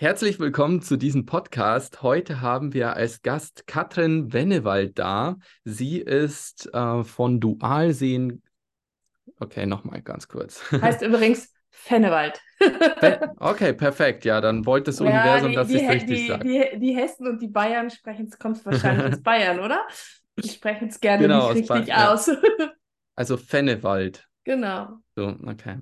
Herzlich willkommen zu diesem Podcast. Heute haben wir als Gast Katrin Wennewald da. Sie ist äh, von Dualsehen. Okay, nochmal ganz kurz. Heißt übrigens Fennewald. okay, perfekt. Ja, dann wollte das Universum, ja, die, dass ich richtig die, sage. Die, die, Hessen und die Bayern sprechen es, kommt wahrscheinlich aus Bayern, oder? Die sprechen es gerne genau, nicht richtig aus. Ja. Also Fennewald. Genau. So, okay.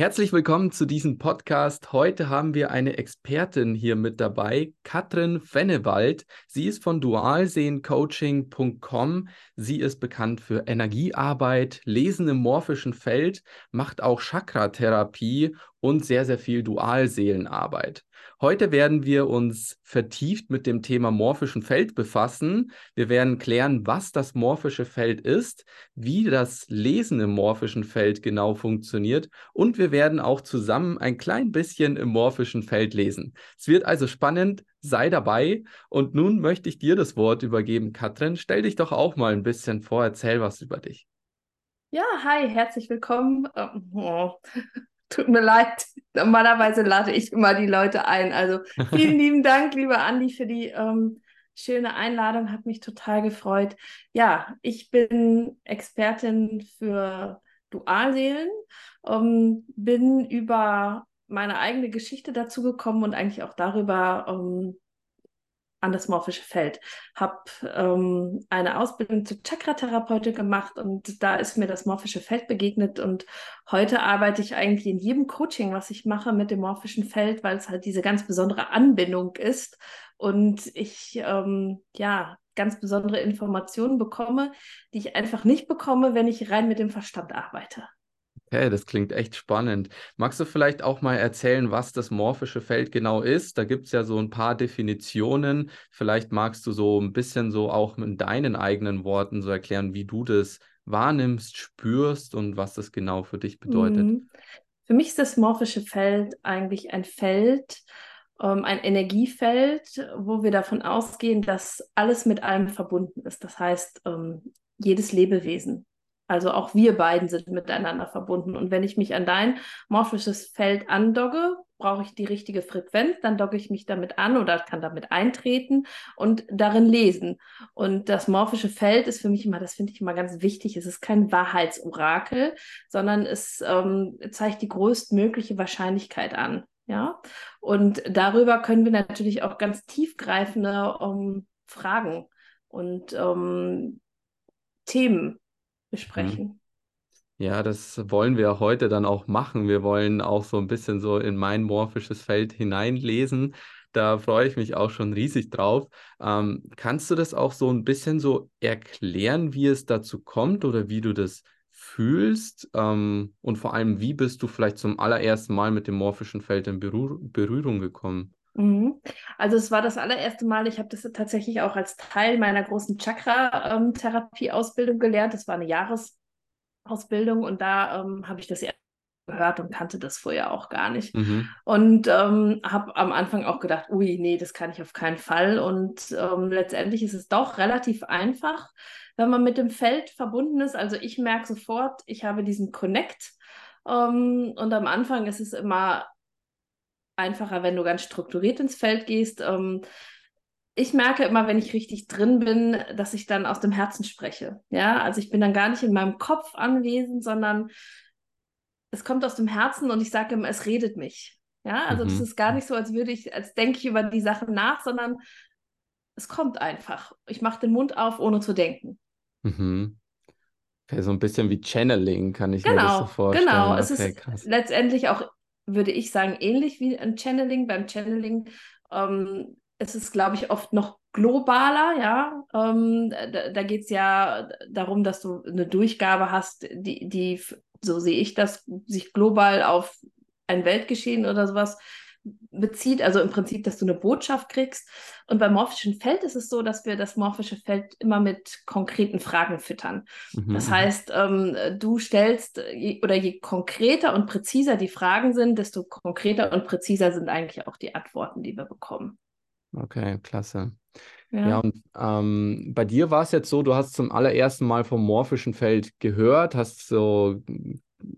Herzlich willkommen zu diesem Podcast. Heute haben wir eine Expertin hier mit dabei, Katrin Fennewald. Sie ist von dualsehencoaching.com. Sie ist bekannt für Energiearbeit, Lesen im morphischen Feld, macht auch Chakratherapie und sehr, sehr viel Dualseelenarbeit. Heute werden wir uns vertieft mit dem Thema morphischen Feld befassen. Wir werden klären, was das morphische Feld ist, wie das Lesen im morphischen Feld genau funktioniert und wir werden auch zusammen ein klein bisschen im morphischen Feld lesen. Es wird also spannend, sei dabei und nun möchte ich dir das Wort übergeben, Katrin. Stell dich doch auch mal ein bisschen vor, erzähl was über dich. Ja, hi, herzlich willkommen. Oh. Tut mir leid. Normalerweise lade ich immer die Leute ein. Also vielen lieben Dank, lieber Andi, für die ähm, schöne Einladung. Hat mich total gefreut. Ja, ich bin Expertin für Dualseelen, ähm, bin über meine eigene Geschichte dazu gekommen und eigentlich auch darüber ähm, an das morphische Feld. Habe ähm, eine Ausbildung zur Chakra-Therapeutin gemacht und da ist mir das morphische Feld begegnet und heute arbeite ich eigentlich in jedem Coaching, was ich mache, mit dem morphischen Feld, weil es halt diese ganz besondere Anbindung ist und ich ähm, ja ganz besondere Informationen bekomme, die ich einfach nicht bekomme, wenn ich rein mit dem Verstand arbeite. Okay, das klingt echt spannend. Magst du vielleicht auch mal erzählen, was das morphische Feld genau ist? Da gibt es ja so ein paar Definitionen. Vielleicht magst du so ein bisschen so auch in deinen eigenen Worten so erklären, wie du das wahrnimmst, spürst und was das genau für dich bedeutet. Mhm. Für mich ist das morphische Feld eigentlich ein Feld, ähm, ein Energiefeld, wo wir davon ausgehen, dass alles mit allem verbunden ist. Das heißt, ähm, jedes Lebewesen also auch wir beiden sind miteinander verbunden. Und wenn ich mich an dein morphisches Feld andogge, brauche ich die richtige Frequenz, dann dogge ich mich damit an oder kann damit eintreten und darin lesen. Und das morphische Feld ist für mich immer, das finde ich immer ganz wichtig, es ist kein Wahrheitsorakel, sondern es ähm, zeigt die größtmögliche Wahrscheinlichkeit an. Ja, und darüber können wir natürlich auch ganz tiefgreifende ähm, Fragen und ähm, Themen besprechen. Mhm. Ja, das wollen wir heute dann auch machen. Wir wollen auch so ein bisschen so in mein morphisches Feld hineinlesen. Da freue ich mich auch schon riesig drauf. Ähm, kannst du das auch so ein bisschen so erklären, wie es dazu kommt oder wie du das fühlst? Ähm, und vor allem, wie bist du vielleicht zum allerersten Mal mit dem morphischen Feld in Berühr Berührung gekommen? Mhm. Also es war das allererste Mal, ich habe das tatsächlich auch als Teil meiner großen Chakra-Therapie-Ausbildung gelernt. Das war eine Jahresausbildung und da ähm, habe ich das gehört und kannte das vorher auch gar nicht. Mhm. Und ähm, habe am Anfang auch gedacht, ui, nee, das kann ich auf keinen Fall. Und ähm, letztendlich ist es doch relativ einfach, wenn man mit dem Feld verbunden ist. Also ich merke sofort, ich habe diesen Connect. Ähm, und am Anfang ist es immer einfacher, wenn du ganz strukturiert ins Feld gehst. Ähm, ich merke immer, wenn ich richtig drin bin, dass ich dann aus dem Herzen spreche. Ja, also ich bin dann gar nicht in meinem Kopf anwesend, sondern es kommt aus dem Herzen und ich sage immer, es redet mich. Ja, also mhm. das ist gar nicht so, als würde ich, als denke ich über die Sachen nach, sondern es kommt einfach. Ich mache den Mund auf, ohne zu denken. Mhm. Okay, so ein bisschen wie Channeling, kann ich genau, mir das so genau, vorstellen. Genau, okay, es ist krass. letztendlich auch würde ich sagen, ähnlich wie ein Channeling. Beim Channeling ähm, ist es, glaube ich, oft noch globaler, ja. Ähm, da, da geht es ja darum, dass du eine Durchgabe hast, die, die, so sehe ich das, sich global auf ein Weltgeschehen oder sowas bezieht, also im Prinzip, dass du eine Botschaft kriegst. Und beim morphischen Feld ist es so, dass wir das morphische Feld immer mit konkreten Fragen füttern. Mhm. Das mhm. heißt, ähm, du stellst, oder je konkreter und präziser die Fragen sind, desto konkreter und präziser sind eigentlich auch die Antworten, die wir bekommen. Okay, klasse. Ja, ja und ähm, bei dir war es jetzt so, du hast zum allerersten Mal vom morphischen Feld gehört, hast so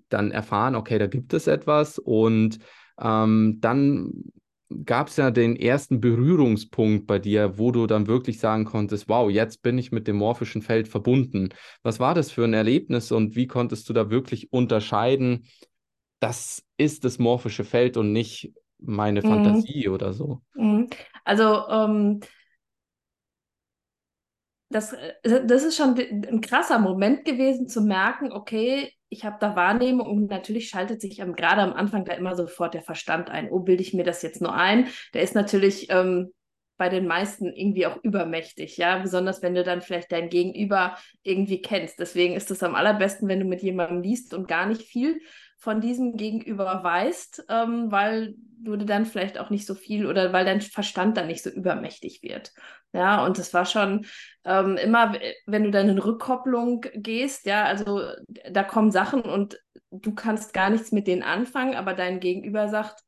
dann erfahren, okay, da gibt es etwas und ähm, dann gab es ja den ersten Berührungspunkt bei dir, wo du dann wirklich sagen konntest, wow, jetzt bin ich mit dem morphischen Feld verbunden. Was war das für ein Erlebnis und wie konntest du da wirklich unterscheiden, das ist das morphische Feld und nicht meine mhm. Fantasie oder so? Mhm. Also ähm, das, äh, das ist schon ein krasser Moment gewesen zu merken, okay, ich habe da Wahrnehmung und natürlich schaltet sich ähm, gerade am Anfang da immer sofort der Verstand ein. Oh, bilde ich mir das jetzt nur ein? Der ist natürlich ähm, bei den meisten irgendwie auch übermächtig, ja, besonders wenn du dann vielleicht dein Gegenüber irgendwie kennst. Deswegen ist es am allerbesten, wenn du mit jemandem liest und gar nicht viel von diesem Gegenüber weißt, ähm, weil du dann vielleicht auch nicht so viel oder weil dein Verstand dann nicht so übermächtig wird. Ja, und es war schon ähm, immer, wenn du dann in Rückkopplung gehst, ja, also da kommen Sachen und du kannst gar nichts mit denen anfangen, aber dein Gegenüber sagt,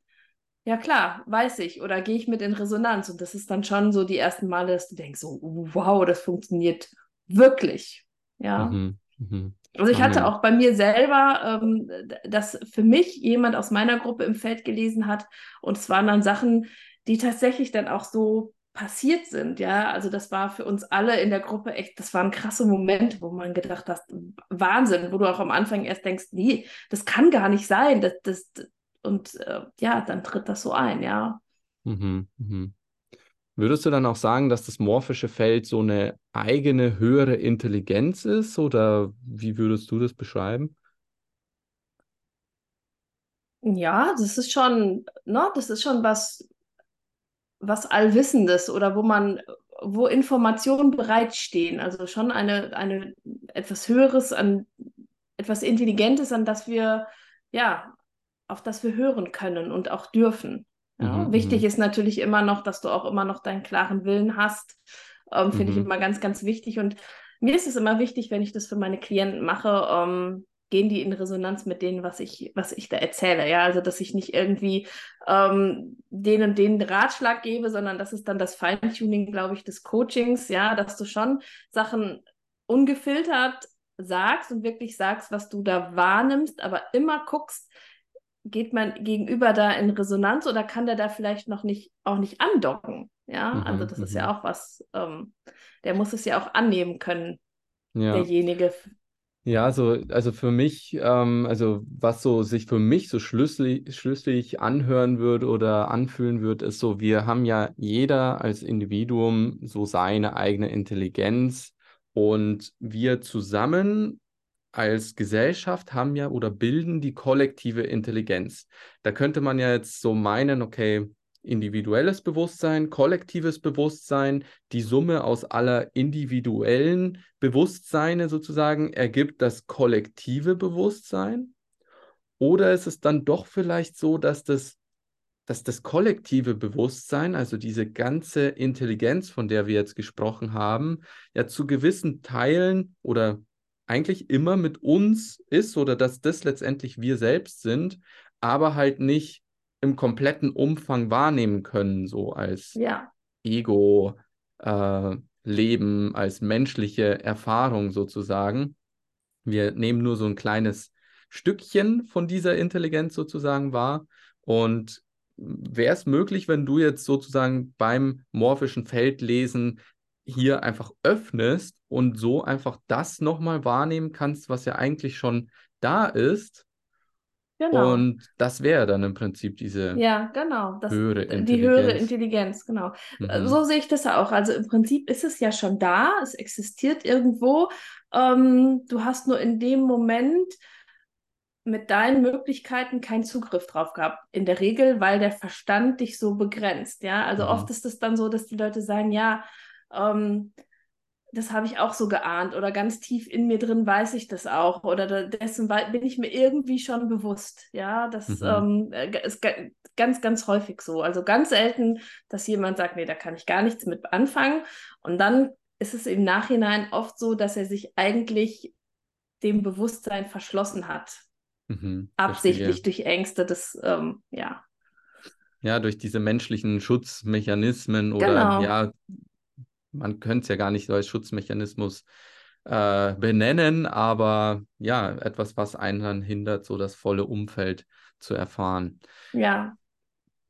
ja klar, weiß ich, oder gehe ich mit in Resonanz. Und das ist dann schon so die ersten Male, dass du denkst, so, wow, das funktioniert wirklich. Ja. Mhm, mh. Also ich hatte auch bei mir selber, ähm, dass für mich jemand aus meiner Gruppe im Feld gelesen hat und es waren dann Sachen, die tatsächlich dann auch so passiert sind, ja. Also das war für uns alle in der Gruppe echt, das waren krasse Momente, wo man gedacht hat, Wahnsinn, wo du auch am Anfang erst denkst, nee, das kann gar nicht sein. Das, das, und äh, ja, dann tritt das so ein, ja. Mhm, mh. Würdest du dann auch sagen, dass das morphische Feld so eine eigene höhere Intelligenz ist oder wie würdest du das beschreiben? Ja, das ist schon, ne, das ist schon was, was Allwissendes oder wo man, wo Informationen bereitstehen. Also schon eine, eine etwas Höheres, an etwas Intelligentes, an das wir, ja, auf das wir hören können und auch dürfen. Ja, mhm, wichtig mhm. ist natürlich immer noch, dass du auch immer noch deinen klaren Willen hast. Ähm, Finde mhm. ich immer ganz, ganz wichtig. Und mir ist es immer wichtig, wenn ich das für meine Klienten mache, ähm, gehen die in Resonanz mit denen, was ich, was ich da erzähle. Ja, also dass ich nicht irgendwie ähm, denen den Ratschlag gebe, sondern das ist dann das Feintuning, glaube ich, des Coachings, ja, dass du schon Sachen ungefiltert sagst und wirklich sagst, was du da wahrnimmst, aber immer guckst, geht mein Gegenüber da in Resonanz oder kann der da vielleicht noch nicht auch nicht andocken? Ja, mhm, also das ist ja mhm. auch was, ähm, der muss es ja auch annehmen können, ja. derjenige. Ja, also, also für mich, ähm, also was so sich für mich so schlüssig, schlüssig anhören würde oder anfühlen wird, ist so, wir haben ja jeder als Individuum so seine eigene Intelligenz und wir zusammen als Gesellschaft haben ja oder bilden die kollektive Intelligenz. Da könnte man ja jetzt so meinen, okay, individuelles Bewusstsein, kollektives Bewusstsein, die Summe aus aller individuellen Bewusstseine sozusagen ergibt das kollektive Bewusstsein? Oder ist es dann doch vielleicht so, dass das, dass das kollektive Bewusstsein, also diese ganze Intelligenz, von der wir jetzt gesprochen haben, ja zu gewissen Teilen oder eigentlich immer mit uns ist oder dass das letztendlich wir selbst sind, aber halt nicht im kompletten Umfang wahrnehmen können, so als ja. Ego, äh, Leben, als menschliche Erfahrung sozusagen. Wir nehmen nur so ein kleines Stückchen von dieser Intelligenz sozusagen wahr. Und wäre es möglich, wenn du jetzt sozusagen beim morphischen Feldlesen hier einfach öffnest und so einfach das nochmal wahrnehmen kannst, was ja eigentlich schon da ist. Genau. Und das wäre dann im Prinzip diese ja, genau. Das, höhere Intelligenz. Die höhere Intelligenz, genau. Mhm. So sehe ich das auch. Also im Prinzip ist es ja schon da, es existiert irgendwo. Ähm, du hast nur in dem Moment mit deinen Möglichkeiten keinen Zugriff drauf gehabt. In der Regel, weil der Verstand dich so begrenzt. Ja, also mhm. oft ist es dann so, dass die Leute sagen, ja, ähm, das habe ich auch so geahnt oder ganz tief in mir drin weiß ich das auch oder dessen bin ich mir irgendwie schon bewusst. Ja, das mhm. ähm, äh, ist ganz, ganz häufig so. Also ganz selten, dass jemand sagt, nee, da kann ich gar nichts mit anfangen. Und dann ist es im Nachhinein oft so, dass er sich eigentlich dem Bewusstsein verschlossen hat. Mhm, Absichtlich durch Ängste, das, ähm, ja. Ja, durch diese menschlichen Schutzmechanismen oder genau. ja, man könnte es ja gar nicht so als Schutzmechanismus äh, benennen, aber ja, etwas, was einen dann hindert, so das volle Umfeld zu erfahren. Ja.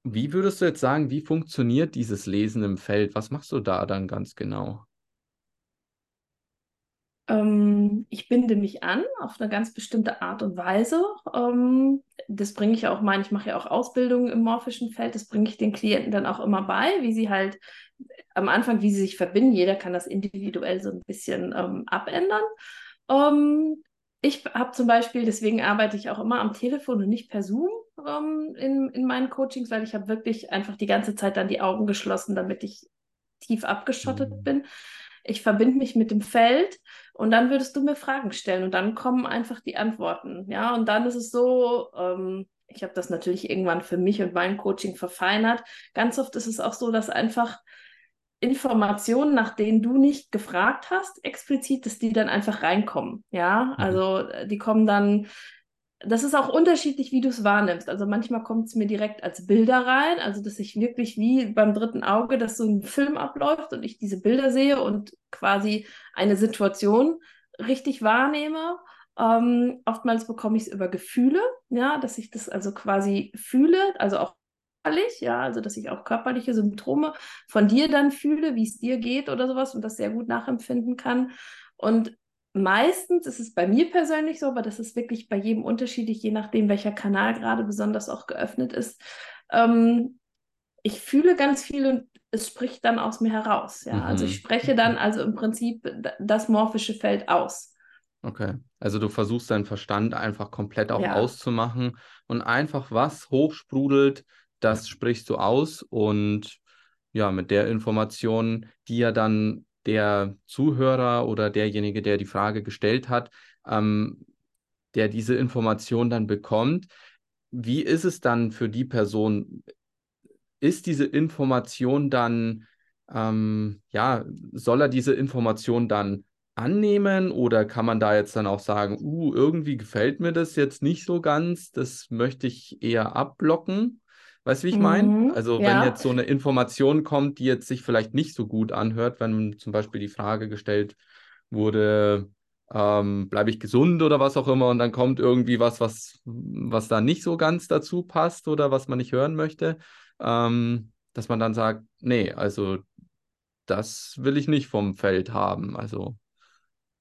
Wie würdest du jetzt sagen, wie funktioniert dieses Lesen im Feld? Was machst du da dann ganz genau? Ähm, ich binde mich an auf eine ganz bestimmte Art und Weise. Ähm, das bringe ich auch mal, ich mache ja auch Ausbildungen im morphischen Feld, das bringe ich den Klienten dann auch immer bei, wie sie halt am Anfang, wie sie sich verbinden. Jeder kann das individuell so ein bisschen ähm, abändern. Ähm, ich habe zum Beispiel, deswegen arbeite ich auch immer am Telefon und nicht per Zoom ähm, in, in meinen Coachings, weil ich habe wirklich einfach die ganze Zeit dann die Augen geschlossen, damit ich tief abgeschottet mhm. bin. Ich verbinde mich mit dem Feld und dann würdest du mir Fragen stellen und dann kommen einfach die Antworten. Ja, und dann ist es so, ähm, ich habe das natürlich irgendwann für mich und mein Coaching verfeinert. Ganz oft ist es auch so, dass einfach Informationen, nach denen du nicht gefragt hast, explizit, dass die dann einfach reinkommen. Ja, mhm. also die kommen dann, das ist auch unterschiedlich, wie du es wahrnimmst. Also manchmal kommt es mir direkt als Bilder rein, also dass ich wirklich wie beim dritten Auge, dass so ein Film abläuft und ich diese Bilder sehe und quasi eine Situation richtig wahrnehme. Ähm, oftmals bekomme ich es über Gefühle, ja, dass ich das also quasi fühle, also auch körperlich, ja, also dass ich auch körperliche Symptome von dir dann fühle, wie es dir geht oder sowas und das sehr gut nachempfinden kann. Und meistens ist es bei mir persönlich so, aber das ist wirklich bei jedem unterschiedlich, je nachdem, welcher Kanal gerade besonders auch geöffnet ist. Ähm, ich fühle ganz viel und es spricht dann aus mir heraus. Ja, mhm. also ich spreche dann also im Prinzip das morphische Feld aus. Okay, also du versuchst deinen Verstand einfach komplett auch ja. auszumachen und einfach was hochsprudelt, das sprichst du aus und ja, mit der Information, die ja dann der Zuhörer oder derjenige, der die Frage gestellt hat, ähm, der diese Information dann bekommt, wie ist es dann für die Person? Ist diese Information dann, ähm, ja, soll er diese Information dann annehmen oder kann man da jetzt dann auch sagen, uh, irgendwie gefällt mir das jetzt nicht so ganz, das möchte ich eher abblocken? Weißt du, wie ich meine? Mhm, also, wenn ja. jetzt so eine Information kommt, die jetzt sich vielleicht nicht so gut anhört, wenn zum Beispiel die Frage gestellt wurde, ähm, bleibe ich gesund oder was auch immer, und dann kommt irgendwie was, was, was da nicht so ganz dazu passt oder was man nicht hören möchte, ähm, dass man dann sagt, nee, also das will ich nicht vom Feld haben. Also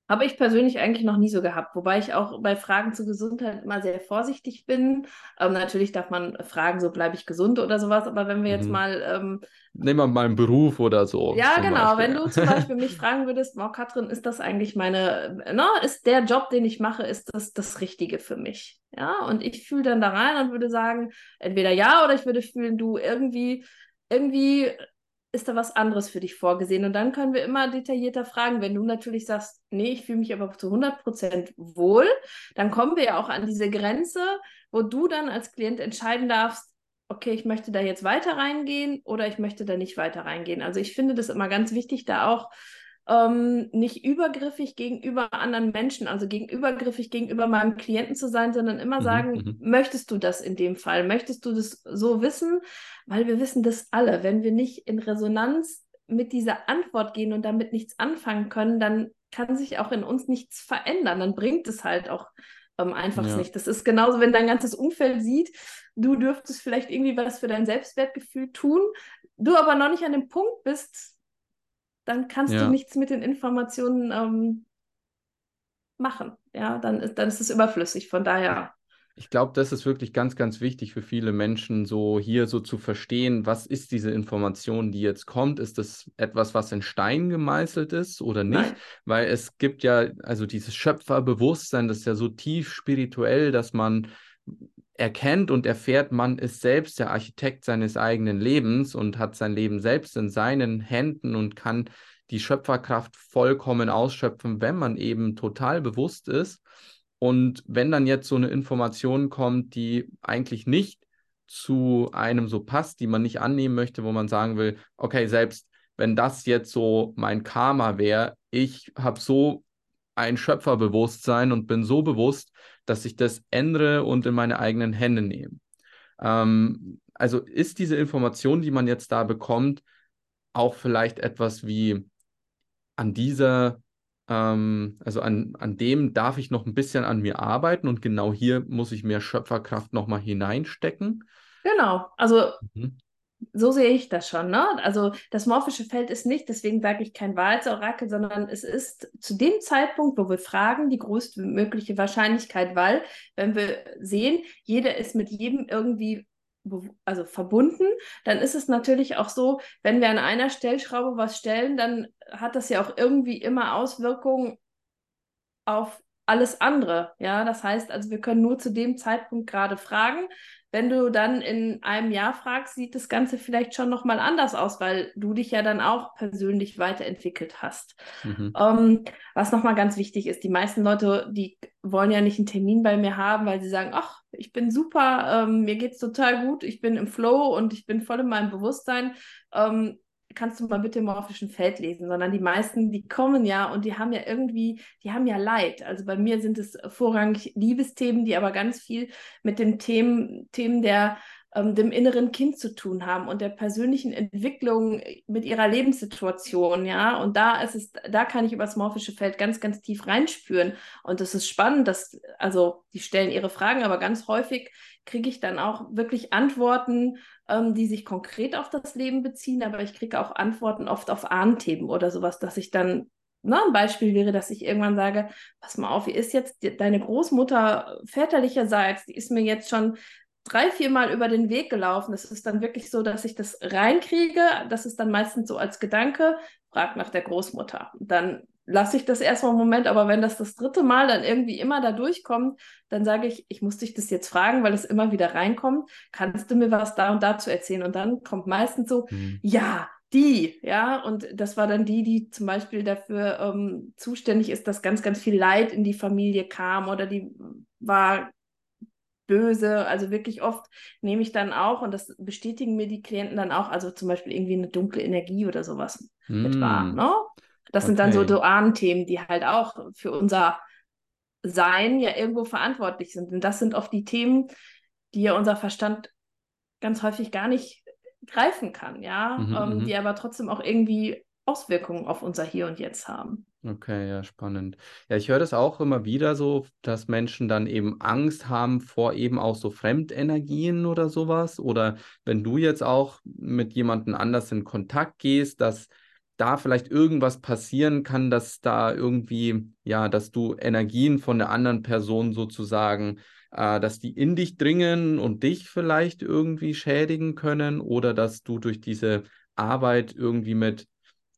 habe ich persönlich eigentlich noch nie so gehabt, wobei ich auch bei Fragen zur Gesundheit immer sehr vorsichtig bin. Ähm, natürlich darf man fragen, so bleibe ich gesund oder sowas, aber wenn wir jetzt mhm. mal. Ähm, Nehmen wir mal einen Beruf oder so. Ja, genau. Beispiel. Wenn du zum Beispiel mich fragen würdest, oh, Katrin, ist das eigentlich meine, no, ist der Job, den ich mache, ist das das Richtige für mich? Ja, und ich fühle dann da rein und würde sagen, entweder ja oder ich würde fühlen, du irgendwie irgendwie ist da was anderes für dich vorgesehen? Und dann können wir immer detaillierter fragen. Wenn du natürlich sagst, nee, ich fühle mich aber zu 100% wohl, dann kommen wir ja auch an diese Grenze, wo du dann als Klient entscheiden darfst, okay, ich möchte da jetzt weiter reingehen oder ich möchte da nicht weiter reingehen. Also ich finde das immer ganz wichtig, da auch ähm, nicht übergriffig gegenüber anderen Menschen, also gegenübergriffig gegenüber meinem Klienten zu sein, sondern immer mhm, sagen, mhm. möchtest du das in dem Fall? Möchtest du das so wissen? Weil wir wissen das alle. Wenn wir nicht in Resonanz mit dieser Antwort gehen und damit nichts anfangen können, dann kann sich auch in uns nichts verändern. Dann bringt es halt auch ähm, einfach ja. nicht. Das ist genauso, wenn dein ganzes Umfeld sieht, du dürftest vielleicht irgendwie was für dein Selbstwertgefühl tun, du aber noch nicht an dem Punkt bist, dann kannst ja. du nichts mit den Informationen ähm, machen. Ja, dann ist, dann ist es überflüssig. Von daher. Ich glaube, das ist wirklich ganz, ganz wichtig für viele Menschen, so hier so zu verstehen, was ist diese Information, die jetzt kommt? Ist das etwas, was in Stein gemeißelt ist oder nicht? Nein. Weil es gibt ja, also dieses Schöpferbewusstsein, das ist ja so tief spirituell, dass man erkennt und erfährt, man ist selbst der Architekt seines eigenen Lebens und hat sein Leben selbst in seinen Händen und kann die Schöpferkraft vollkommen ausschöpfen, wenn man eben total bewusst ist. Und wenn dann jetzt so eine Information kommt, die eigentlich nicht zu einem so passt, die man nicht annehmen möchte, wo man sagen will, okay, selbst wenn das jetzt so mein Karma wäre, ich habe so ein Schöpferbewusstsein und bin so bewusst, dass ich das ändere und in meine eigenen Hände nehme. Ähm, also ist diese Information, die man jetzt da bekommt, auch vielleicht etwas wie an dieser, ähm, also an, an dem darf ich noch ein bisschen an mir arbeiten und genau hier muss ich mehr Schöpferkraft nochmal hineinstecken. Genau, also mhm. So sehe ich das schon. Ne? Also das morphische Feld ist nicht, deswegen sage ich kein Wahrheitsorakel, sondern es ist zu dem Zeitpunkt, wo wir fragen, die größtmögliche Wahrscheinlichkeit, weil wenn wir sehen, jeder ist mit jedem irgendwie also verbunden, dann ist es natürlich auch so, wenn wir an einer Stellschraube was stellen, dann hat das ja auch irgendwie immer Auswirkungen auf alles andere. Ja, das heißt also, wir können nur zu dem Zeitpunkt gerade fragen. Wenn du dann in einem Jahr fragst, sieht das Ganze vielleicht schon nochmal anders aus, weil du dich ja dann auch persönlich weiterentwickelt hast. Mhm. Ähm, was nochmal ganz wichtig ist, die meisten Leute, die wollen ja nicht einen Termin bei mir haben, weil sie sagen, ach, ich bin super, ähm, mir es total gut, ich bin im Flow und ich bin voll in meinem Bewusstsein. Ähm, kannst du mal bitte im morphischen Feld lesen, sondern die meisten, die kommen ja und die haben ja irgendwie, die haben ja Leid. Also bei mir sind es vorrangig Liebesthemen, die aber ganz viel mit den Themen, Themen der ähm, dem inneren Kind zu tun haben und der persönlichen Entwicklung mit ihrer Lebenssituation, ja. Und da ist es, da kann ich über das morphische Feld ganz, ganz tief reinspüren. Und das ist spannend, dass, also die stellen ihre Fragen, aber ganz häufig kriege ich dann auch wirklich Antworten, ähm, die sich konkret auf das Leben beziehen, aber ich kriege auch Antworten oft auf Ahnthemen oder sowas, dass ich dann na, ne, ein Beispiel wäre, dass ich irgendwann sage, pass mal auf, wie ist jetzt deine Großmutter väterlicherseits, die ist mir jetzt schon drei, vier Mal über den Weg gelaufen. Es ist dann wirklich so, dass ich das reinkriege. Das ist dann meistens so als Gedanke, frag nach der Großmutter. Dann lasse ich das erstmal einen Moment, aber wenn das das dritte Mal dann irgendwie immer da durchkommt, dann sage ich, ich muss dich das jetzt fragen, weil es immer wieder reinkommt. Kannst du mir was da und dazu erzählen? Und dann kommt meistens so, mhm. ja, die, ja, und das war dann die, die zum Beispiel dafür ähm, zuständig ist, dass ganz, ganz viel Leid in die Familie kam oder die war böse. Also wirklich oft nehme ich dann auch, und das bestätigen mir die Klienten dann auch, also zum Beispiel irgendwie eine dunkle Energie oder sowas mm. mit wahr. Ne? Das okay. sind dann so Duan-Themen, die halt auch für unser Sein ja irgendwo verantwortlich sind. Und das sind oft die Themen, die ja unser Verstand ganz häufig gar nicht greifen kann, ja, mhm, ähm, mhm. die aber trotzdem auch irgendwie Auswirkungen auf unser Hier und Jetzt haben. Okay, ja, spannend. Ja, ich höre das auch immer wieder so, dass Menschen dann eben Angst haben vor eben auch so Fremdenergien oder sowas. Oder wenn du jetzt auch mit jemandem anders in Kontakt gehst, dass da vielleicht irgendwas passieren kann, dass da irgendwie, ja, dass du Energien von der anderen Person sozusagen, äh, dass die in dich dringen und dich vielleicht irgendwie schädigen können oder dass du durch diese Arbeit irgendwie mit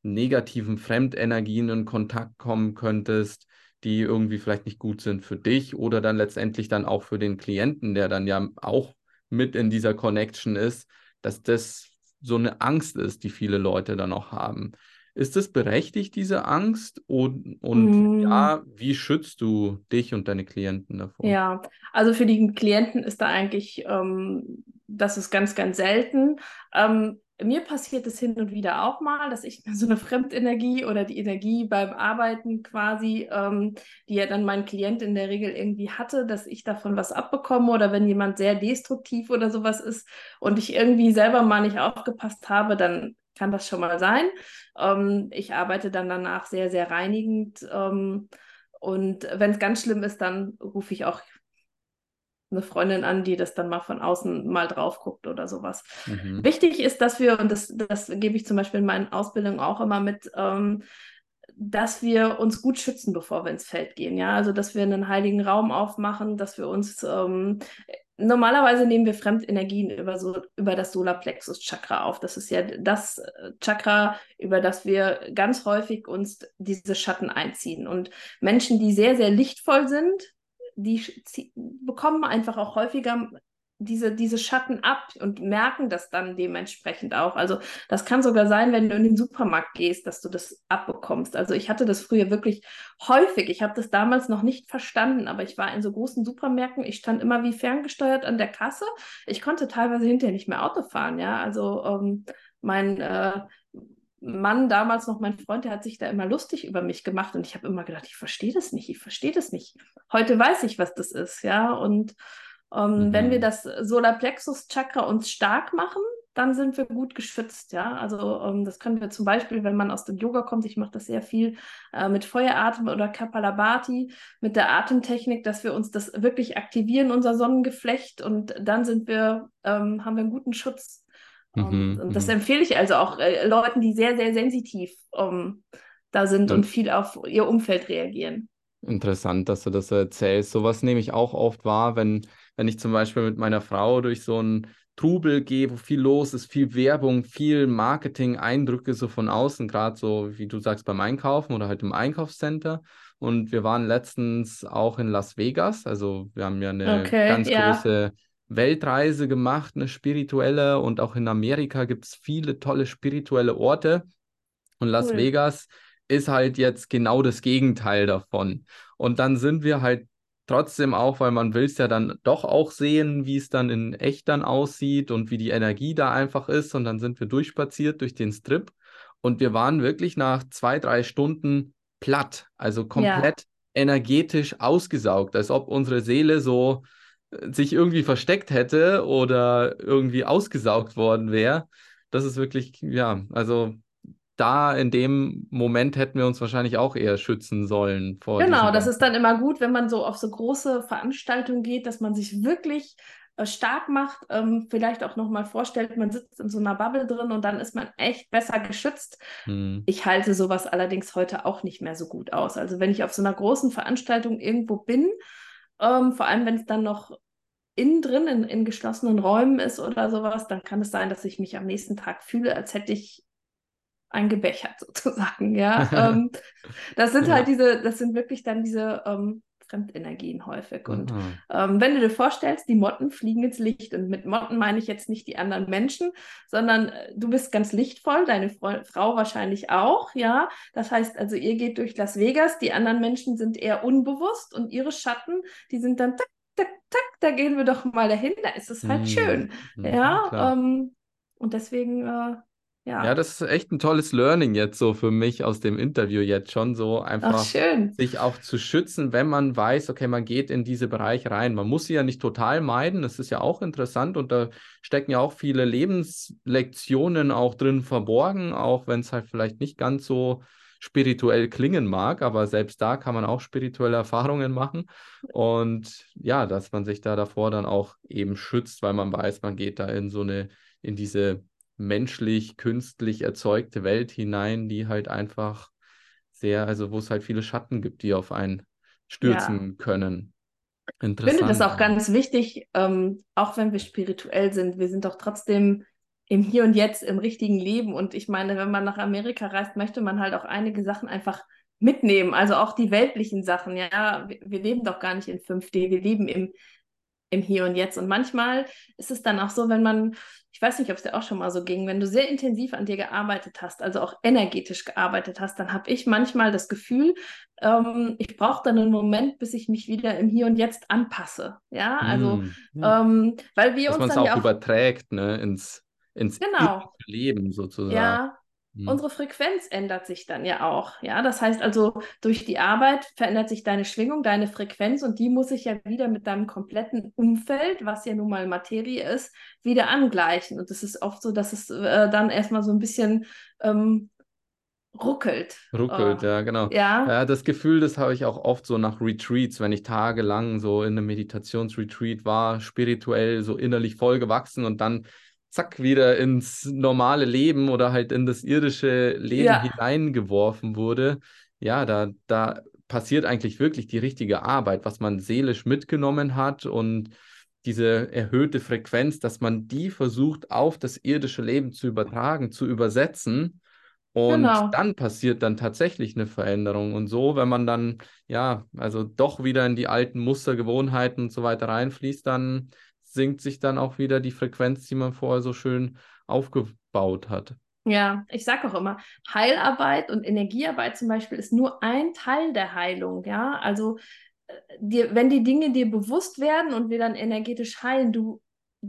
negativen Fremdenergien in Kontakt kommen könntest, die irgendwie vielleicht nicht gut sind für dich oder dann letztendlich dann auch für den Klienten, der dann ja auch mit in dieser Connection ist, dass das so eine Angst ist, die viele Leute dann auch haben. Ist es berechtigt, diese Angst? Und, und mm. ja, wie schützt du dich und deine Klienten davor? Ja, also für die Klienten ist da eigentlich, ähm, das ist ganz, ganz selten. Ähm, mir passiert es hin und wieder auch mal, dass ich so eine Fremdenergie oder die Energie beim Arbeiten quasi, ähm, die ja dann mein Klient in der Regel irgendwie hatte, dass ich davon was abbekomme oder wenn jemand sehr destruktiv oder sowas ist und ich irgendwie selber mal nicht aufgepasst habe, dann kann das schon mal sein. Ähm, ich arbeite dann danach sehr, sehr reinigend. Ähm, und wenn es ganz schlimm ist, dann rufe ich auch eine Freundin an, die das dann mal von außen mal drauf guckt oder sowas. Mhm. Wichtig ist, dass wir, und das, das gebe ich zum Beispiel in meinen Ausbildungen auch immer mit, ähm, dass wir uns gut schützen, bevor wir ins Feld gehen. Ja, also dass wir einen heiligen Raum aufmachen, dass wir uns ähm, normalerweise nehmen wir Fremdenergien über, so, über das Solarplexus-Chakra auf. Das ist ja das äh, Chakra, über das wir ganz häufig uns diese Schatten einziehen. Und Menschen, die sehr, sehr lichtvoll sind, die bekommen einfach auch häufiger diese, diese Schatten ab und merken das dann dementsprechend auch. Also das kann sogar sein, wenn du in den Supermarkt gehst, dass du das abbekommst. Also ich hatte das früher wirklich häufig. Ich habe das damals noch nicht verstanden, aber ich war in so großen Supermärkten. Ich stand immer wie ferngesteuert an der Kasse. Ich konnte teilweise hinterher nicht mehr Auto fahren. Ja, also ähm, mein äh, Mann, damals noch mein Freund, der hat sich da immer lustig über mich gemacht und ich habe immer gedacht, ich verstehe das nicht, ich verstehe das nicht. Heute weiß ich, was das ist, ja. Und ähm, mhm. wenn wir das Solarplexus-Chakra uns stark machen, dann sind wir gut geschützt, ja. Also ähm, das können wir zum Beispiel, wenn man aus dem Yoga kommt, ich mache das sehr viel äh, mit Feueratem oder Kapalabhati, mit der Atemtechnik, dass wir uns das wirklich aktivieren, unser Sonnengeflecht, und dann sind wir, ähm, haben wir einen guten Schutz. Mhm, und das mhm. empfehle ich also auch äh, Leuten, die sehr, sehr sensitiv um, ähm, da sind und viel auf ihr Umfeld reagieren. Interessant, dass du das erzählst. Sowas nehme ich auch oft wahr, wenn, wenn ich zum Beispiel mit meiner Frau durch so ein Trubel gehe, wo viel los ist, viel Werbung, viel Marketing, Eindrücke so von außen, gerade so, wie du sagst, beim Einkaufen oder halt im Einkaufscenter. Und wir waren letztens auch in Las Vegas. Also wir haben ja eine okay, ganz ja. große Weltreise gemacht, eine spirituelle. Und auch in Amerika gibt es viele tolle spirituelle Orte. Und Las cool. Vegas ist halt jetzt genau das Gegenteil davon. Und dann sind wir halt trotzdem auch, weil man will es ja dann doch auch sehen, wie es dann in echt dann aussieht und wie die Energie da einfach ist. Und dann sind wir durchspaziert durch den Strip und wir waren wirklich nach zwei, drei Stunden platt, also komplett ja. energetisch ausgesaugt, als ob unsere Seele so sich irgendwie versteckt hätte oder irgendwie ausgesaugt worden wäre. Das ist wirklich, ja, also da in dem Moment hätten wir uns wahrscheinlich auch eher schützen sollen vor. Genau, das ist dann immer gut, wenn man so auf so große Veranstaltungen geht, dass man sich wirklich äh, stark macht, ähm, vielleicht auch nochmal vorstellt, man sitzt in so einer Bubble drin und dann ist man echt besser geschützt. Hm. Ich halte sowas allerdings heute auch nicht mehr so gut aus. Also wenn ich auf so einer großen Veranstaltung irgendwo bin, ähm, vor allem wenn es dann noch innen drin in, in geschlossenen Räumen ist oder sowas, dann kann es sein, dass ich mich am nächsten Tag fühle, als hätte ich eingebechert sozusagen, ja. ähm, das sind ja. halt diese, das sind wirklich dann diese ähm, Fremdenergien häufig. Und ähm, wenn du dir vorstellst, die Motten fliegen ins Licht. Und mit Motten meine ich jetzt nicht die anderen Menschen, sondern äh, du bist ganz lichtvoll, deine Fre Frau wahrscheinlich auch, ja. Das heißt also, ihr geht durch Las Vegas, die anderen Menschen sind eher unbewusst und ihre Schatten, die sind dann tak, tak, da gehen wir doch mal dahin, da ist es halt mhm. schön. Mhm, ja. Ähm, und deswegen äh, ja. ja, das ist echt ein tolles Learning jetzt so für mich aus dem Interview jetzt schon so einfach sich auch zu schützen, wenn man weiß, okay, man geht in diese Bereiche rein. Man muss sie ja nicht total meiden, das ist ja auch interessant und da stecken ja auch viele Lebenslektionen auch drin verborgen, auch wenn es halt vielleicht nicht ganz so spirituell klingen mag, aber selbst da kann man auch spirituelle Erfahrungen machen und ja, dass man sich da davor dann auch eben schützt, weil man weiß, man geht da in so eine in diese menschlich, künstlich erzeugte Welt hinein, die halt einfach sehr, also wo es halt viele Schatten gibt, die auf einen stürzen ja. können. Ich finde das auch ganz wichtig, ähm, auch wenn wir spirituell sind, wir sind doch trotzdem im Hier und Jetzt, im richtigen Leben. Und ich meine, wenn man nach Amerika reist, möchte man halt auch einige Sachen einfach mitnehmen, also auch die weltlichen Sachen. Ja, wir, wir leben doch gar nicht in 5D, wir leben im, im Hier und Jetzt. Und manchmal ist es dann auch so, wenn man, ich weiß nicht, ob es dir auch schon mal so ging, wenn du sehr intensiv an dir gearbeitet hast, also auch energetisch gearbeitet hast, dann habe ich manchmal das Gefühl, ähm, ich brauche dann einen Moment, bis ich mich wieder im Hier und Jetzt anpasse. Ja, also, mm, ja. Ähm, weil wir Dass uns dann auch, ja auch überträgt, ne, ins, ins genau. Leben sozusagen. Ja, Mhm. Unsere Frequenz ändert sich dann ja auch. Ja, das heißt also, durch die Arbeit verändert sich deine Schwingung, deine Frequenz und die muss sich ja wieder mit deinem kompletten Umfeld, was ja nun mal Materie ist, wieder angleichen. Und es ist oft so, dass es äh, dann erstmal so ein bisschen ähm, ruckelt. Ruckelt, oh. ja, genau. Ja. ja, das Gefühl, das habe ich auch oft so nach Retreats, wenn ich tagelang so in einem Meditationsretreat war, spirituell so innerlich voll gewachsen und dann zack, wieder ins normale Leben oder halt in das irdische Leben ja. hineingeworfen wurde, ja, da, da passiert eigentlich wirklich die richtige Arbeit, was man seelisch mitgenommen hat und diese erhöhte Frequenz, dass man die versucht auf das irdische Leben zu übertragen, zu übersetzen. Und genau. dann passiert dann tatsächlich eine Veränderung. Und so, wenn man dann, ja, also doch wieder in die alten Muster, Gewohnheiten und so weiter reinfließt, dann sinkt sich dann auch wieder die Frequenz, die man vorher so schön aufgebaut hat. Ja, ich sage auch immer, Heilarbeit und Energiearbeit zum Beispiel ist nur ein Teil der Heilung. Ja, also äh, dir, wenn die Dinge dir bewusst werden und wir dann energetisch heilen, du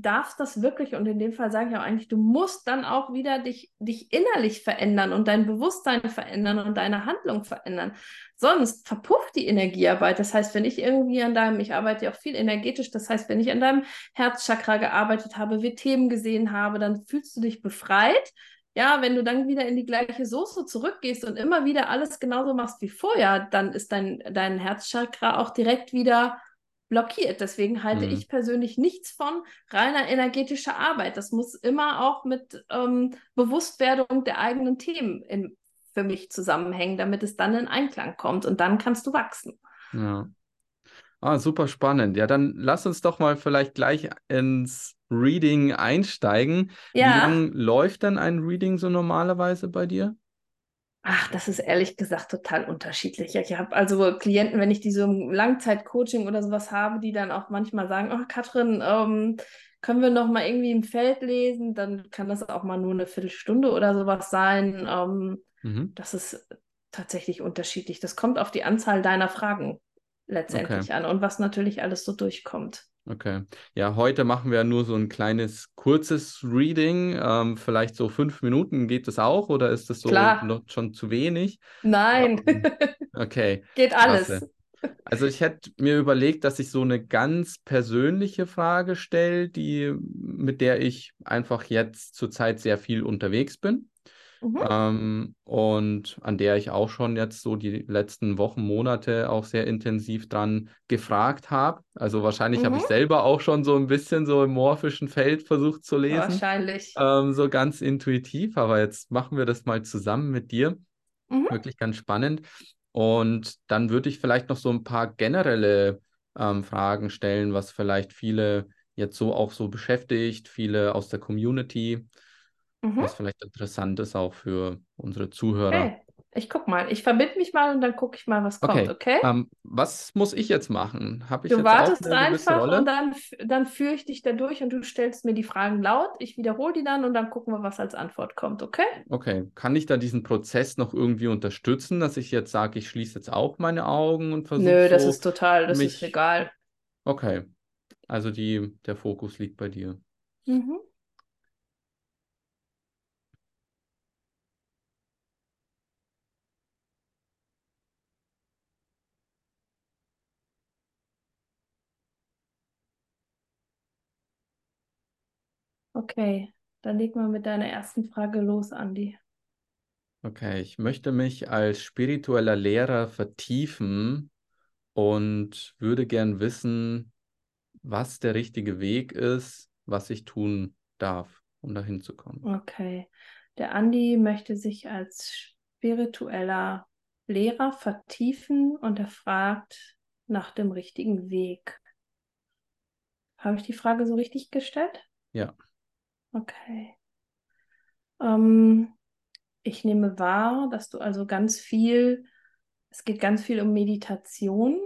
darfst das wirklich, und in dem Fall sage ich auch eigentlich, du musst dann auch wieder dich, dich innerlich verändern und dein Bewusstsein verändern und deine Handlung verändern. Sonst verpufft die Energiearbeit. Das heißt, wenn ich irgendwie an deinem, ich arbeite ja auch viel energetisch, das heißt, wenn ich an deinem Herzchakra gearbeitet habe, wir Themen gesehen habe, dann fühlst du dich befreit. Ja, wenn du dann wieder in die gleiche Soße zurückgehst und immer wieder alles genauso machst wie vorher, dann ist dein, dein Herzchakra auch direkt wieder blockiert. Deswegen halte mhm. ich persönlich nichts von reiner energetischer Arbeit. Das muss immer auch mit ähm, Bewusstwerdung der eigenen Themen in, für mich zusammenhängen, damit es dann in Einklang kommt und dann kannst du wachsen. Ja. Ah, super spannend. Ja, dann lass uns doch mal vielleicht gleich ins Reading einsteigen. Ja. Wie lange läuft denn ein Reading so normalerweise bei dir? Ach, das ist ehrlich gesagt total unterschiedlich. Ich habe also Klienten, wenn ich die so im Langzeitcoaching oder sowas habe, die dann auch manchmal sagen, oh Katrin, ähm, können wir noch mal irgendwie im Feld lesen? Dann kann das auch mal nur eine Viertelstunde oder sowas sein. Ähm, mhm. Das ist tatsächlich unterschiedlich. Das kommt auf die Anzahl deiner Fragen letztendlich okay. an und was natürlich alles so durchkommt. Okay. Ja, heute machen wir nur so ein kleines, kurzes Reading. Ähm, vielleicht so fünf Minuten. Geht das auch oder ist das so noch schon zu wenig? Nein. Okay. Geht alles. Klasse. Also ich hätte mir überlegt, dass ich so eine ganz persönliche Frage stelle, die, mit der ich einfach jetzt zurzeit sehr viel unterwegs bin. Mhm. Ähm, und an der ich auch schon jetzt so die letzten Wochen, Monate auch sehr intensiv dran gefragt habe. Also wahrscheinlich mhm. habe ich selber auch schon so ein bisschen so im morphischen Feld versucht zu lesen. Wahrscheinlich. Ähm, so ganz intuitiv, aber jetzt machen wir das mal zusammen mit dir. Mhm. Wirklich ganz spannend. Und dann würde ich vielleicht noch so ein paar generelle ähm, Fragen stellen, was vielleicht viele jetzt so auch so beschäftigt, viele aus der Community mhm. was vielleicht interessant ist auch für unsere Zuhörer. Okay. Ich guck mal, ich verbinde mich mal und dann gucke ich mal, was okay. kommt, okay? Ähm, was muss ich jetzt machen? Habe ich du jetzt wartest einfach und dann, dann führe ich dich da durch und du stellst mir die Fragen laut. Ich wiederhole die dann und dann gucken wir, was als Antwort kommt, okay? Okay. Kann ich da diesen Prozess noch irgendwie unterstützen, dass ich jetzt sage, ich schließe jetzt auch meine Augen und versuche. Nö, das so ist total, das mich... ist egal. Okay. Also die, der Fokus liegt bei dir. Mhm. Okay, dann leg mal mit deiner ersten Frage los, Andi. Okay, ich möchte mich als spiritueller Lehrer vertiefen und würde gern wissen, was der richtige Weg ist, was ich tun darf, um dahin zu kommen. Okay, der Andi möchte sich als spiritueller Lehrer vertiefen und er fragt nach dem richtigen Weg. Habe ich die Frage so richtig gestellt? Ja. Okay. Ähm, ich nehme wahr, dass du also ganz viel, es geht ganz viel um Meditation.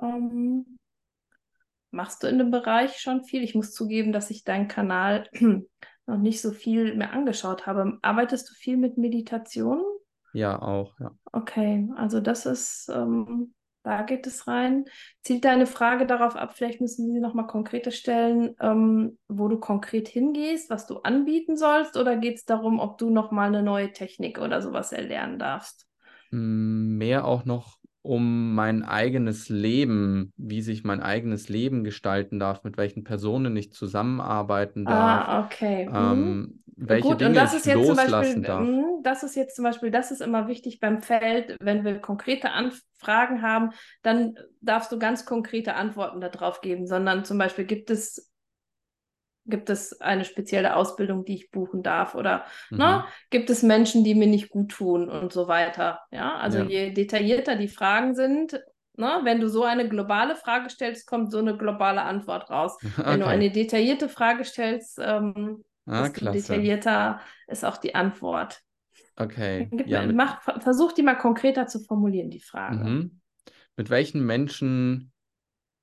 Ähm, machst du in dem Bereich schon viel? Ich muss zugeben, dass ich deinen Kanal noch nicht so viel mehr angeschaut habe. Arbeitest du viel mit Meditation? Ja, auch, ja. Okay, also das ist ähm, da geht es rein. Zielt deine Frage darauf ab, vielleicht müssen wir sie nochmal konkreter stellen, ähm, wo du konkret hingehst, was du anbieten sollst, oder geht es darum, ob du nochmal eine neue Technik oder sowas erlernen darfst? Mehr auch noch um mein eigenes Leben, wie sich mein eigenes Leben gestalten darf, mit welchen Personen ich zusammenarbeiten darf. Ah, okay. Ähm, mhm. welche Gut, Dinge und das ist jetzt loslassen Beispiel, darf. Mhm, das ist jetzt zum Beispiel, das ist immer wichtig beim Feld, wenn wir konkrete Anfragen haben, dann darfst du ganz konkrete Antworten darauf geben, sondern zum Beispiel gibt es Gibt es eine spezielle Ausbildung, die ich buchen darf? Oder mhm. ne, gibt es Menschen, die mir nicht gut tun und so weiter? Ja, also ja. je detaillierter die Fragen sind, ne, wenn du so eine globale Frage stellst, kommt so eine globale Antwort raus. Okay. Wenn du eine detaillierte Frage stellst, ähm, ah, detaillierter ist auch die Antwort. Okay. Gib, ja, mit... mach, versuch die mal konkreter zu formulieren, die Frage. Mhm. Mit welchen Menschen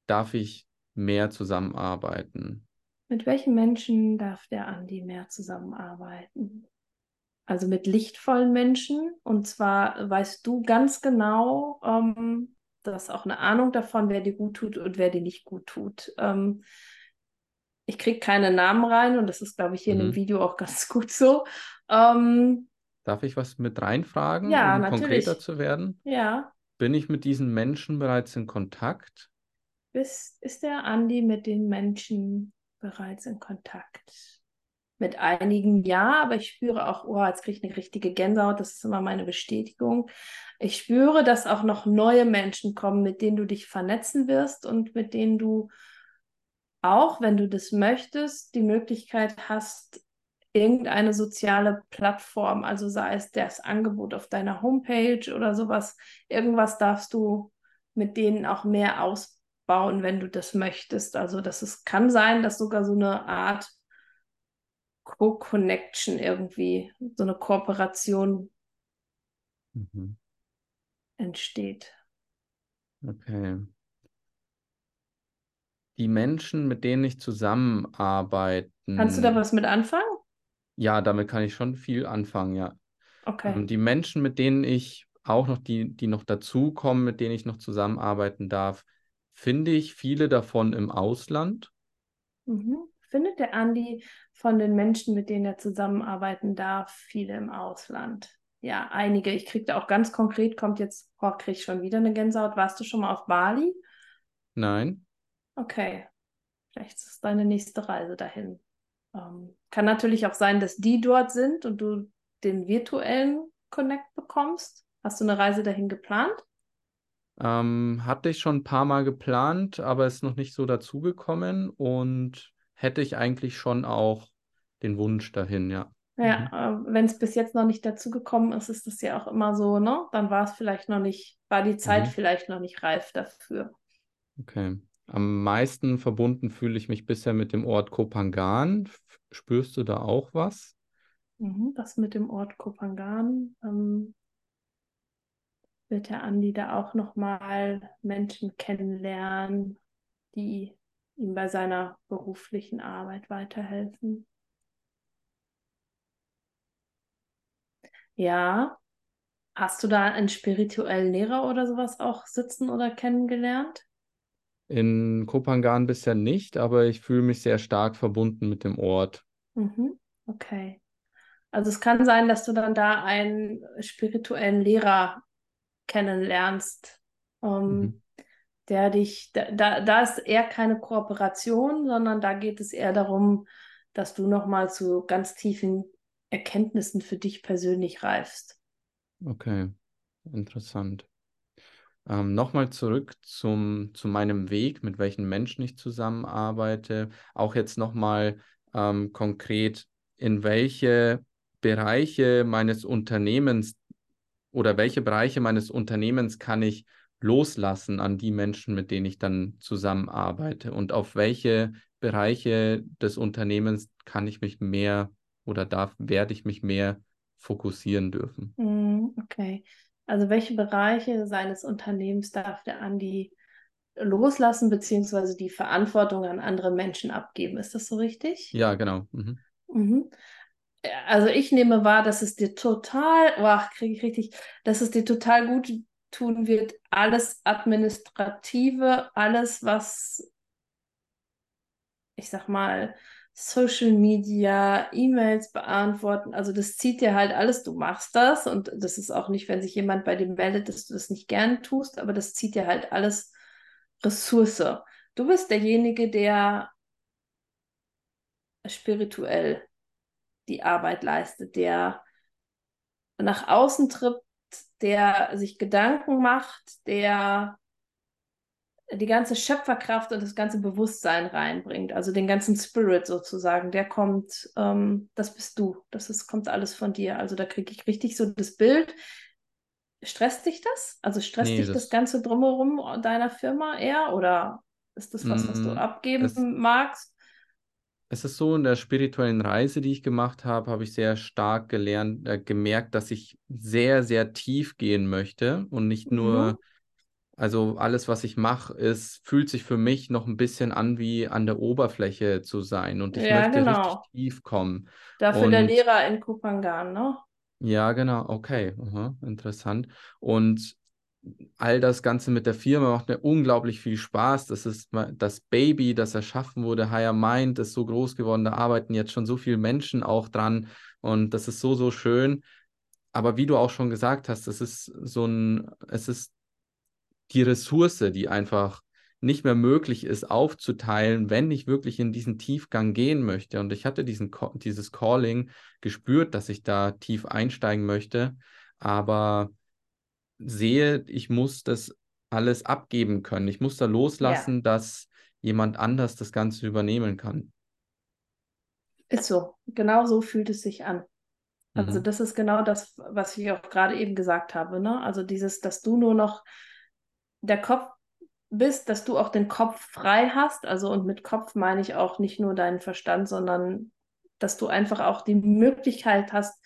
darf ich mehr zusammenarbeiten? Mit welchen Menschen darf der Andi mehr zusammenarbeiten? Also mit lichtvollen Menschen. Und zwar weißt du ganz genau, ähm, du hast auch eine Ahnung davon, wer dir gut tut und wer dir nicht gut tut. Ähm, Ich kriege keine Namen rein und das ist, glaube ich, hier in dem Mhm. Video auch ganz gut so. Ähm, Darf ich was mit reinfragen, ja, um konkreter natürlich. zu werden? Ja. Bin ich mit diesen Menschen bereits in Kontakt? Ist, ist der Andi mit den Menschen bereits in Kontakt? Mit einigen ja, aber ich spüre auch, oh, jetzt kriege ich eine richtige Gänsehaut, das ist immer meine Bestätigung. Ich spüre, dass auch noch neue Menschen kommen, mit denen du dich vernetzen wirst und mit denen du auch, wenn du das möchtest, die Möglichkeit hast, irgendeine soziale Plattform, also sei es das Angebot auf deiner Homepage oder sowas, irgendwas darfst du mit denen auch mehr ausbauen, wenn du das möchtest. Also das ist, kann sein, dass sogar so eine Art Co-Connection irgendwie, so eine Kooperation Mhm. entsteht. Okay. Die Menschen, mit denen ich zusammenarbeite, Kannst du da was mit anfangen? ja, damit kann ich schon viel anfangen, ja. Okay. Ähm, die Menschen, mit denen ich auch noch, die, die noch dazukommen, mit denen ich noch zusammenarbeiten darf, finde ich viele davon im Ausland. Mhm. Findet der Andi von den Menschen, mit denen er zusammenarbeiten darf, viele im Ausland? Ja, einige. Ich kriege da auch ganz konkret, kommt jetzt, oh, krieg ich schon wieder eine Gänsehaut. Warst du schon mal auf Bali? Nein. Okay. Vielleicht ist es deine nächste Reise dahin. Ähm, kann natürlich auch sein, dass die dort sind und du den virtuellen Connect bekommst. Hast du eine Reise dahin geplant? Ähm, hatte ich schon ein paar Mal geplant, aber ist noch nicht so dazugekommen und hätte ich eigentlich schon auch den Wunsch dahin, ja. Ja, äh, wenn es bis jetzt noch nicht dazu gekommen ist, ist das ja auch immer so, ne? Dann war es vielleicht noch nicht, war die Zeit Mhm. vielleicht noch nicht reif dafür. Okay. Am meisten verbunden fühle ich mich bisher mit dem Ort Kopangan. Spürst du da auch was? Mhm, das mit dem Ort Kopangan, ähm, wird der Andi da auch nochmal Menschen kennenlernen, die ihm bei seiner beruflichen Arbeit weiterhelfen. Ja, hast du da einen spirituellen Lehrer oder sowas auch sitzen oder kennengelernt? In Kopangan bisher nicht, aber ich fühle mich sehr stark verbunden mit dem Ort. Mhm, okay. Also es kann sein, dass du dann da einen spirituellen Lehrer kennenlernst, ähm, Mhm. der dich, da, da, da ist eher keine Kooperation, sondern da geht es eher darum, dass du nochmal zu ganz tiefen Erkenntnissen für dich persönlich reifst. Okay, interessant. Ähm, nochmal zurück zum, zu meinem Weg, mit welchen Menschen ich zusammenarbeite. Auch jetzt nochmal ähm, konkret, in welche Bereiche meines Unternehmens oder welche Bereiche meines Unternehmens kann ich loslassen an die Menschen, mit denen ich dann zusammenarbeite und auf welche Bereiche des Unternehmens kann ich mich mehr oder darf, werde ich mich mehr fokussieren dürfen. Mm, Okay. Also welche Bereiche seines Unternehmens darf der Andi loslassen, beziehungsweise die Verantwortung an andere Menschen abgeben? Ist das so richtig? Ja, genau. Mhm. Mhm. Also ich nehme wahr, dass es dir total, boah, kriege ich richtig, dass es dir total gut tun wird, alles Administrative, alles, was, ich sag mal, Social Media, E-Mails beantworten, also das zieht dir halt alles, du machst das und das ist auch nicht, wenn sich jemand bei dir meldet, dass du das nicht gern tust, aber das zieht dir halt alles Ressource. Du bist derjenige, der spirituell die Arbeit leistet, der nach außen tritt, der sich Gedanken macht, der die ganze Schöpferkraft und das ganze Bewusstsein reinbringt, also den ganzen Spirit sozusagen, der kommt, ähm, das bist du, das ist, kommt alles von dir. Also da kriege ich richtig so das Bild. Stresst dich das? Also stresst Nee, dich das das, Ganze drumherum deiner Firma eher oder ist das was, was du mm, abgeben magst? Es ist so, in der spirituellen Reise, die ich gemacht habe, habe ich sehr stark gelernt, äh, gemerkt, dass ich sehr, sehr tief gehen möchte und nicht Mhm. nur, also alles, was ich mache, ist, fühlt sich für mich noch ein bisschen an, wie an der Oberfläche zu sein. Und ich Ja, möchte richtig genau. tief kommen. Dafür der Und Lehrer in Kupangan, ne? ja, genau, okay, aha, interessant. Und all das Ganze mit der Firma macht mir unglaublich viel Spaß. Das ist das Baby, das erschaffen wurde. Higher Mind ist so groß geworden. Da arbeiten jetzt schon so viele Menschen auch dran. Und das ist so, so schön. Aber wie du auch schon gesagt hast, es ist so ein, es ist die Ressource, die einfach nicht mehr möglich ist aufzuteilen, wenn ich wirklich in diesen Tiefgang gehen möchte. Und ich hatte diesen, dieses Calling gespürt, dass ich da tief einsteigen möchte, aber sehe, ich muss das alles abgeben können. Ich muss da loslassen, ja. dass jemand anders das Ganze übernehmen kann. Ist so. Genau so fühlt es sich an. Also mhm. das ist genau das, was ich auch gerade eben gesagt habe. Ne? Also dieses, dass du nur noch der Kopf bist, dass du auch den Kopf frei hast. Also und mit Kopf meine ich auch nicht nur deinen Verstand, sondern dass du einfach auch die Möglichkeit hast,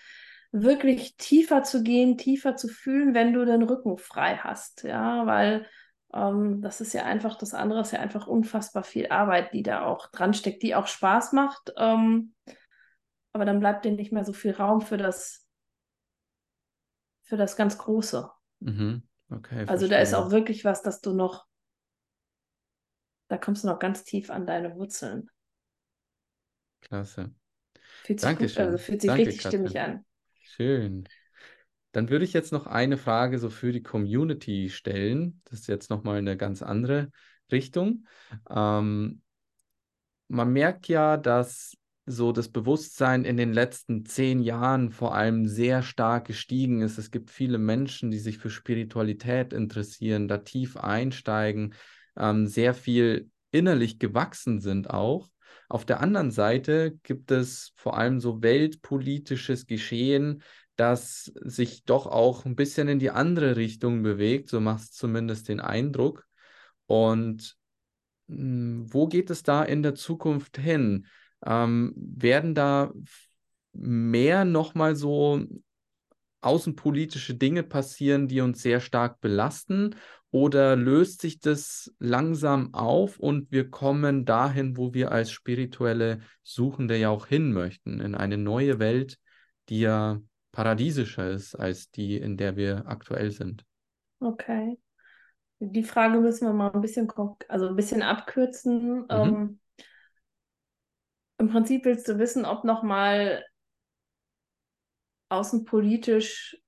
wirklich tiefer zu gehen, tiefer zu fühlen, wenn du den Rücken frei hast. Ja, weil ähm, das ist ja einfach, das andere ist ja einfach unfassbar viel Arbeit, die da auch dran steckt, die auch Spaß macht. Ähm, aber dann bleibt dir nicht mehr so viel Raum für das, für das ganz Große. Mhm. Okay, also da ist auch wirklich was, dass du noch, da kommst du noch ganz tief an deine Wurzeln. Klasse. Fühlt sich Dankeschön. gut, also fühlt sich Danke, richtig Katrin. stimmig an. Schön. Dann würde ich jetzt noch eine Frage so für die Community stellen. Das ist jetzt nochmal eine ganz andere Richtung. Ähm, man merkt ja, dass so das Bewusstsein in den letzten zehn Jahren vor allem sehr stark gestiegen ist. Es gibt viele Menschen, die sich für Spiritualität interessieren, da tief einsteigen, ähm, sehr viel innerlich gewachsen sind auch. Auf der anderen Seite gibt es vor allem so weltpolitisches Geschehen, das sich doch auch ein bisschen in die andere Richtung bewegt. So macht es zumindest den Eindruck. Und hm, wo geht es da in der Zukunft hin? Ähm, werden da mehr nochmal so außenpolitische Dinge passieren, die uns sehr stark belasten? Oder löst sich das langsam auf und wir kommen dahin, wo wir als spirituelle Suchende ja auch hin möchten, in eine neue Welt, die ja paradiesischer ist als die, in der wir aktuell sind? Okay. Die Frage müssen wir mal ein bisschen, also ein bisschen abkürzen. Mhm. Ähm, im Prinzip willst du wissen, ob nochmal außenpolitisch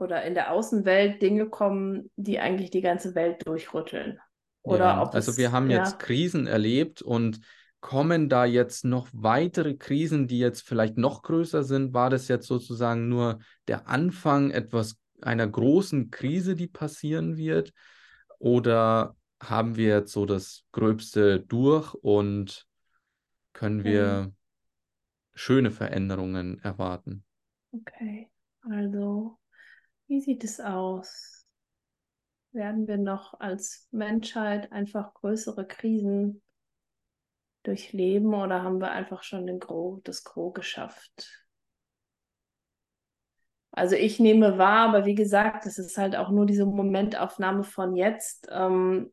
oder in der Außenwelt Dinge kommen, die eigentlich die ganze Welt durchrütteln. Oder ja, ob also wir haben ja. jetzt Krisen erlebt und kommen da jetzt noch weitere Krisen, die jetzt vielleicht noch größer sind? War das jetzt sozusagen nur der Anfang etwas einer großen Krise, die passieren wird? Oder haben wir jetzt so das Gröbste durch und können wir mhm. schöne Veränderungen erwarten. Okay, also wie sieht es aus? Werden wir noch als Menschheit einfach größere Krisen durchleben oder haben wir einfach schon den Gros, das Gros geschafft? Also ich nehme wahr, aber wie gesagt, es ist halt auch nur diese Momentaufnahme von jetzt. Ähm,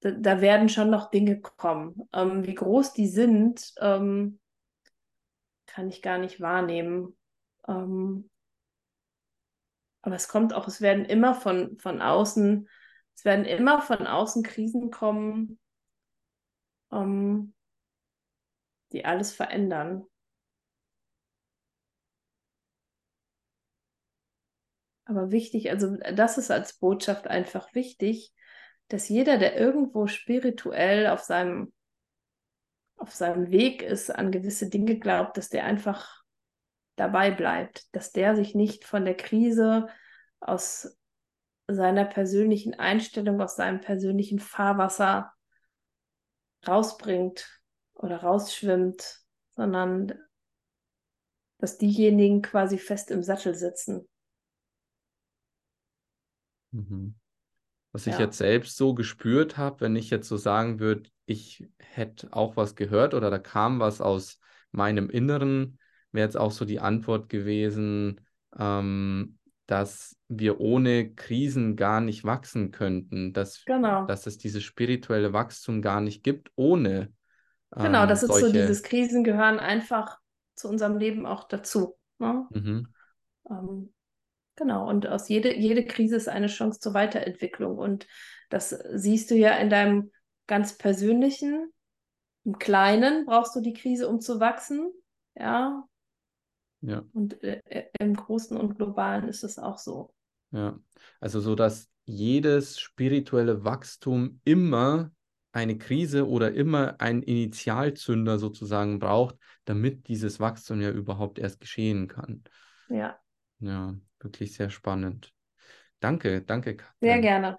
da, da werden schon noch Dinge kommen. Ähm, wie groß die sind, ähm, kann ich gar nicht wahrnehmen. Ähm, aber es kommt auch, es werden immer von, von außen, es werden immer von außen Krisen kommen, ähm, die alles verändern. Aber wichtig, also das ist als Botschaft einfach wichtig, dass jeder, der irgendwo spirituell auf seinem, auf seinem Weg ist, an gewisse Dinge glaubt, dass der einfach dabei bleibt, dass der sich nicht von der Krise aus seiner persönlichen Einstellung, aus seinem persönlichen Fahrwasser rausbringt oder rausschwimmt, sondern dass diejenigen quasi fest im Sattel sitzen. Mhm. Was ich jetzt selbst so gespürt habe, wenn ich jetzt so sagen würde, ich hätte auch was gehört oder da kam was aus meinem Inneren, wäre jetzt auch so die Antwort gewesen, ähm, dass wir ohne Krisen gar nicht wachsen könnten, dass, genau. dass es dieses spirituelle Wachstum gar nicht gibt ohne. Ähm, genau, das ist solche... so, dieses Krisen gehören einfach zu unserem Leben auch dazu. Ne? Mhm. Ähm, Genau, und aus jede, jede Krise ist eine Chance zur Weiterentwicklung. Und das siehst du ja in deinem ganz persönlichen, im Kleinen brauchst du die Krise, um zu wachsen. Ja. Ja. Und äh, im Großen und Globalen ist es auch so. Ja. Also so, dass jedes spirituelle Wachstum immer eine Krise oder immer einen Initialzünder sozusagen braucht, damit dieses Wachstum ja überhaupt erst geschehen kann. Ja. Ja, wirklich sehr spannend. Danke, danke, Katrin. Sehr gerne.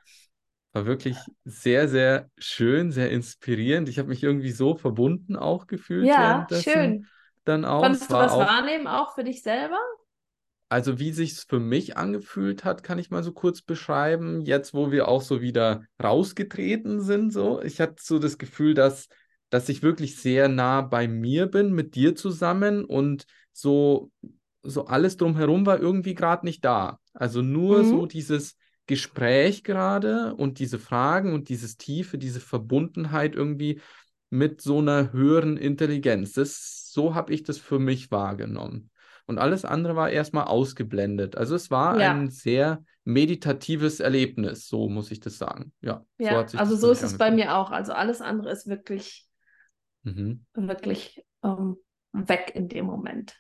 War wirklich sehr, sehr schön, sehr inspirierend. Ich habe mich irgendwie so verbunden auch gefühlt ja, schön. Dann auch. Konntest du was auch, wahrnehmen, auch für dich selber? Also wie sich es für mich angefühlt hat, kann ich mal so kurz beschreiben. Jetzt, wo wir auch so wieder rausgetreten sind, so. Ich hatte so das Gefühl, dass, dass ich wirklich sehr nah bei mir bin, mit dir zusammen und so, so alles drumherum war irgendwie gerade nicht da. Also nur mhm. so dieses Gespräch gerade und diese Fragen und dieses Tiefe, diese Verbundenheit irgendwie mit so einer höheren Intelligenz. Das, so habe ich das für mich wahrgenommen. Und alles andere war erstmal ausgeblendet. Also es war ja. ein sehr meditatives Erlebnis, so muss ich das sagen. Ja, ja so also so ist es bei mir auch. Also alles andere ist wirklich, mhm. wirklich ähm, weg in dem Moment.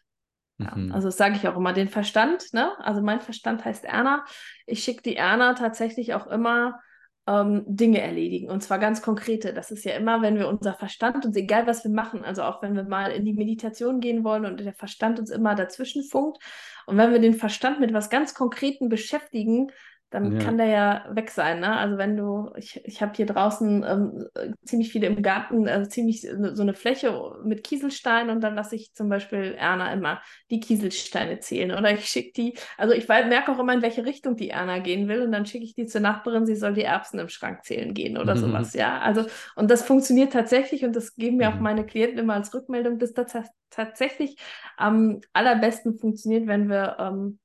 Ja, mhm. Also das sage ich auch immer, den Verstand, ne? Also mein Verstand heißt Erna. Ich schicke die Erna tatsächlich auch immer ähm, Dinge erledigen. Und zwar ganz konkrete. Das ist ja immer, wenn wir unser Verstand uns, egal was wir machen, also auch wenn wir mal in die Meditation gehen wollen und der Verstand uns immer dazwischen funkt. Und wenn wir den Verstand mit was ganz Konkreten beschäftigen, dann ja. kann der ja weg sein. Ne? Also wenn du, ich, ich habe hier draußen ähm, ziemlich viele im Garten, also ziemlich so eine Fläche mit Kieselsteinen und dann lasse ich zum Beispiel Erna immer die Kieselsteine zählen oder ich schicke die, also ich merke auch immer, in welche Richtung die Erna gehen will und dann schicke ich die zur Nachbarin, sie soll die Erbsen im Schrank zählen gehen oder mhm. sowas, ja. Also und das funktioniert tatsächlich und das geben mir mhm. auch meine Klienten immer als Rückmeldung, dass das tatsächlich am allerbesten funktioniert, wenn wir ähm,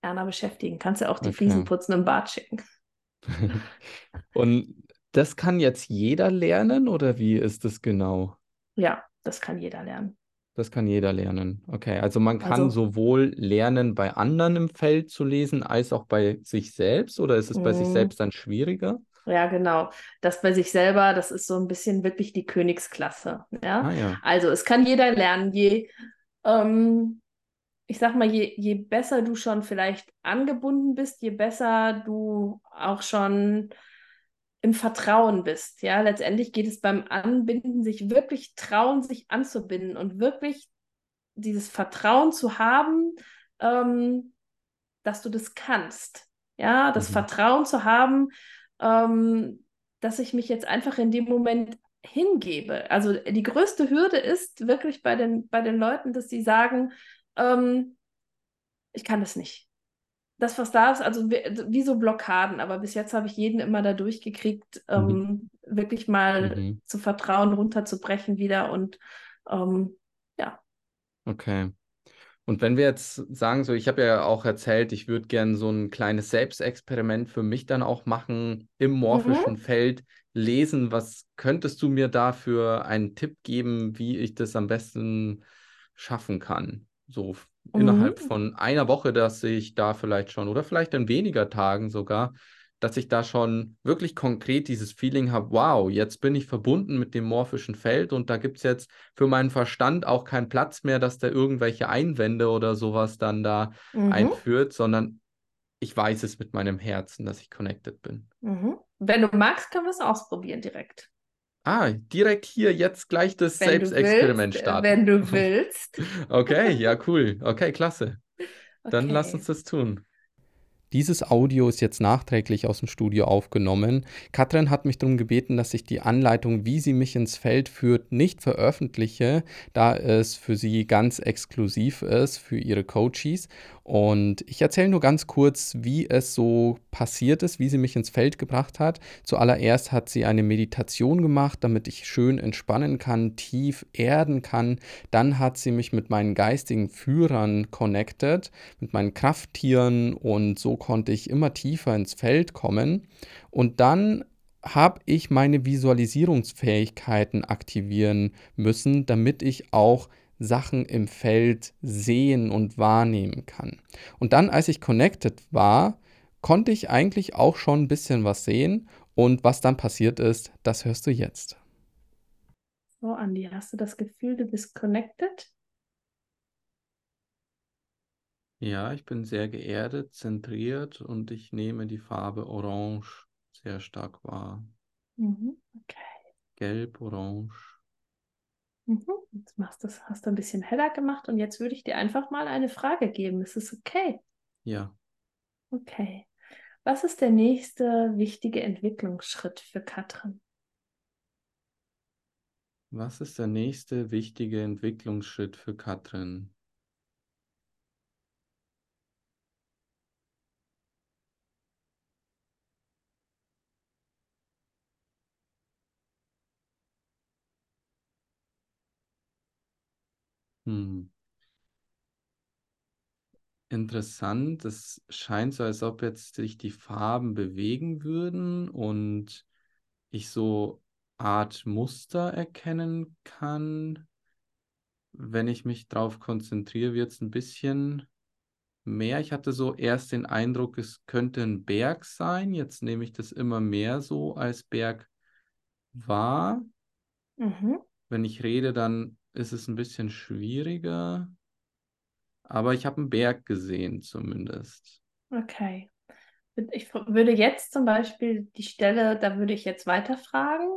Erna beschäftigen. Kannst ja auch die okay. Fliesen putzen im Bad schicken. Und das kann jetzt jeder lernen oder wie ist das genau? Ja, das kann jeder lernen. Das kann jeder lernen. Okay, also man kann also, sowohl lernen, bei anderen im Feld zu lesen, als auch bei sich selbst oder ist es bei sich mm. selbst dann schwieriger? Ja, genau. Das bei sich selber, das ist so ein bisschen wirklich die Königsklasse. Ja? Ah, ja. Also es kann jeder lernen, je ähm, ich sag mal, je, je besser du schon vielleicht angebunden bist, je besser du auch schon im Vertrauen bist. Ja, letztendlich geht es beim Anbinden, sich wirklich trauen, sich anzubinden und wirklich dieses Vertrauen zu haben, ähm, dass du das kannst. Ja, das mhm. Vertrauen zu haben, ähm, dass ich mich jetzt einfach in dem Moment hingebe. Also die größte Hürde ist wirklich bei den, bei den Leuten, dass sie sagen, ähm, ich kann das nicht. Das, was da ist, also wie, wie so Blockaden, aber bis jetzt habe ich jeden immer da durchgekriegt, ähm, mhm. wirklich mal mhm. zu vertrauen, runterzubrechen wieder und ähm, ja. Okay. Und wenn wir jetzt sagen, so, ich habe ja auch erzählt, ich würde gerne so ein kleines Selbstexperiment für mich dann auch machen, im morphischen mhm. Feld lesen. Was könntest du mir da für einen Tipp geben, wie ich das am besten schaffen kann? So mhm. innerhalb von einer Woche, dass ich da vielleicht schon oder vielleicht in weniger Tagen sogar, dass ich da schon wirklich konkret dieses Feeling habe, wow, jetzt bin ich verbunden mit dem morphischen Feld und da gibt es jetzt für meinen Verstand auch keinen Platz mehr, dass der irgendwelche Einwände oder sowas dann da mhm. einführt, sondern ich weiß es mit meinem Herzen, dass ich connected bin. Mhm. Wenn du magst, können wir es ausprobieren direkt. Ah, direkt hier jetzt gleich das wenn Selbstexperiment willst, starten. Wenn du willst. Okay, ja, cool. Okay, klasse. Dann okay. lass uns das tun. Dieses Audio ist jetzt nachträglich aus dem Studio aufgenommen. Katrin hat mich darum gebeten, dass ich die Anleitung, wie sie mich ins Feld führt, nicht veröffentliche, da es für sie ganz exklusiv ist für ihre Coaches. Und ich erzähle nur ganz kurz, wie es so passiert ist, wie sie mich ins Feld gebracht hat. Zuallererst hat sie eine Meditation gemacht, damit ich schön entspannen kann, tief erden kann. Dann hat sie mich mit meinen geistigen Führern connected, mit meinen Krafttieren und so konnte ich immer tiefer ins Feld kommen. Und dann habe ich meine Visualisierungsfähigkeiten aktivieren müssen, damit ich auch Sachen im Feld sehen und wahrnehmen kann. Und dann, als ich connected war, konnte ich eigentlich auch schon ein bisschen was sehen. Und was dann passiert ist, das hörst du jetzt. So, Andi, hast du das Gefühl, du bist connected? Ja, ich bin sehr geerdet, zentriert und ich nehme die Farbe Orange sehr stark wahr. Mhm, okay. Gelb, Orange. Mhm. Jetzt machst du, hast du ein bisschen heller gemacht und jetzt würde ich dir einfach mal eine Frage geben. Ist es okay? Ja. Okay. Was ist der nächste wichtige Entwicklungsschritt für Katrin? Was ist der nächste wichtige Entwicklungsschritt für Katrin? Hm. Interessant. Es scheint so, als ob jetzt sich die Farben bewegen würden und ich so Art Muster erkennen kann. Wenn ich mich darauf konzentriere, wird es ein bisschen mehr. Ich hatte so erst den Eindruck, es könnte ein Berg sein. Jetzt nehme ich das immer mehr so als Berg wahr. Mhm. Wenn ich rede, dann ist es ein bisschen schwieriger. Aber ich habe einen Berg gesehen zumindest. Okay. Ich würde jetzt zum Beispiel die Stelle, da würde ich jetzt weiterfragen.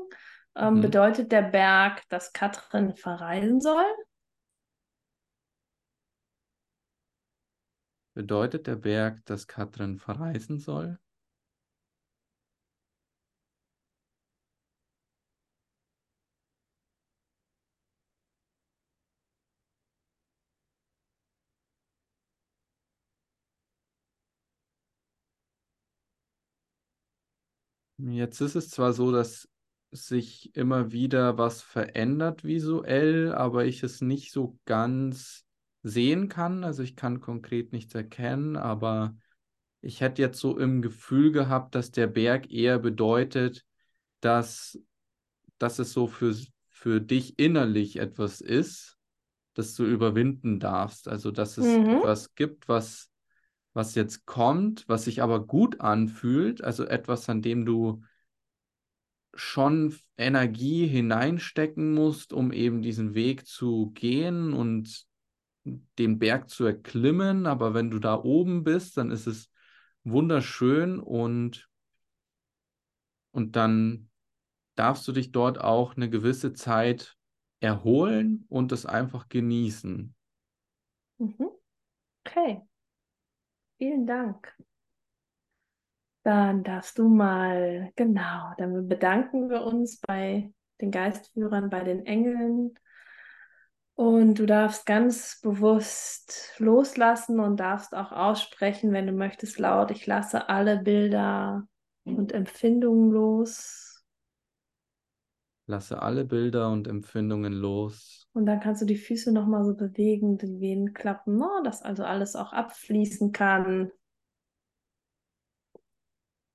Ähm, Mhm. Bedeutet der Berg, dass Katrin verreisen soll? Bedeutet der Berg, dass Katrin verreisen soll? Jetzt ist es zwar so, dass sich immer wieder was verändert visuell, aber ich es nicht so ganz sehen kann. Also ich kann konkret nichts erkennen, aber ich hätte jetzt so im Gefühl gehabt, dass der Berg eher bedeutet, dass, dass es so für, für dich innerlich etwas ist, das du überwinden darfst. Also dass es Mhm. etwas gibt, was, was jetzt kommt, was sich aber gut anfühlt, also etwas, an dem du schon Energie hineinstecken musst, um eben diesen Weg zu gehen und den Berg zu erklimmen. Aber wenn du da oben bist, dann ist es wunderschön und, und dann darfst du dich dort auch eine gewisse Zeit erholen und es einfach genießen. Mhm. Okay. Vielen Dank. Dann darfst du mal, genau, dann bedanken wir uns bei den Geistführern, bei den Engeln. Und du darfst ganz bewusst loslassen und darfst auch aussprechen, wenn du möchtest, laut, ich lasse alle Bilder und Empfindungen los. Lasse alle Bilder und Empfindungen los. Und dann kannst du die Füße nochmal so bewegen, den Venen klappen, ne? dass also alles auch abfließen kann.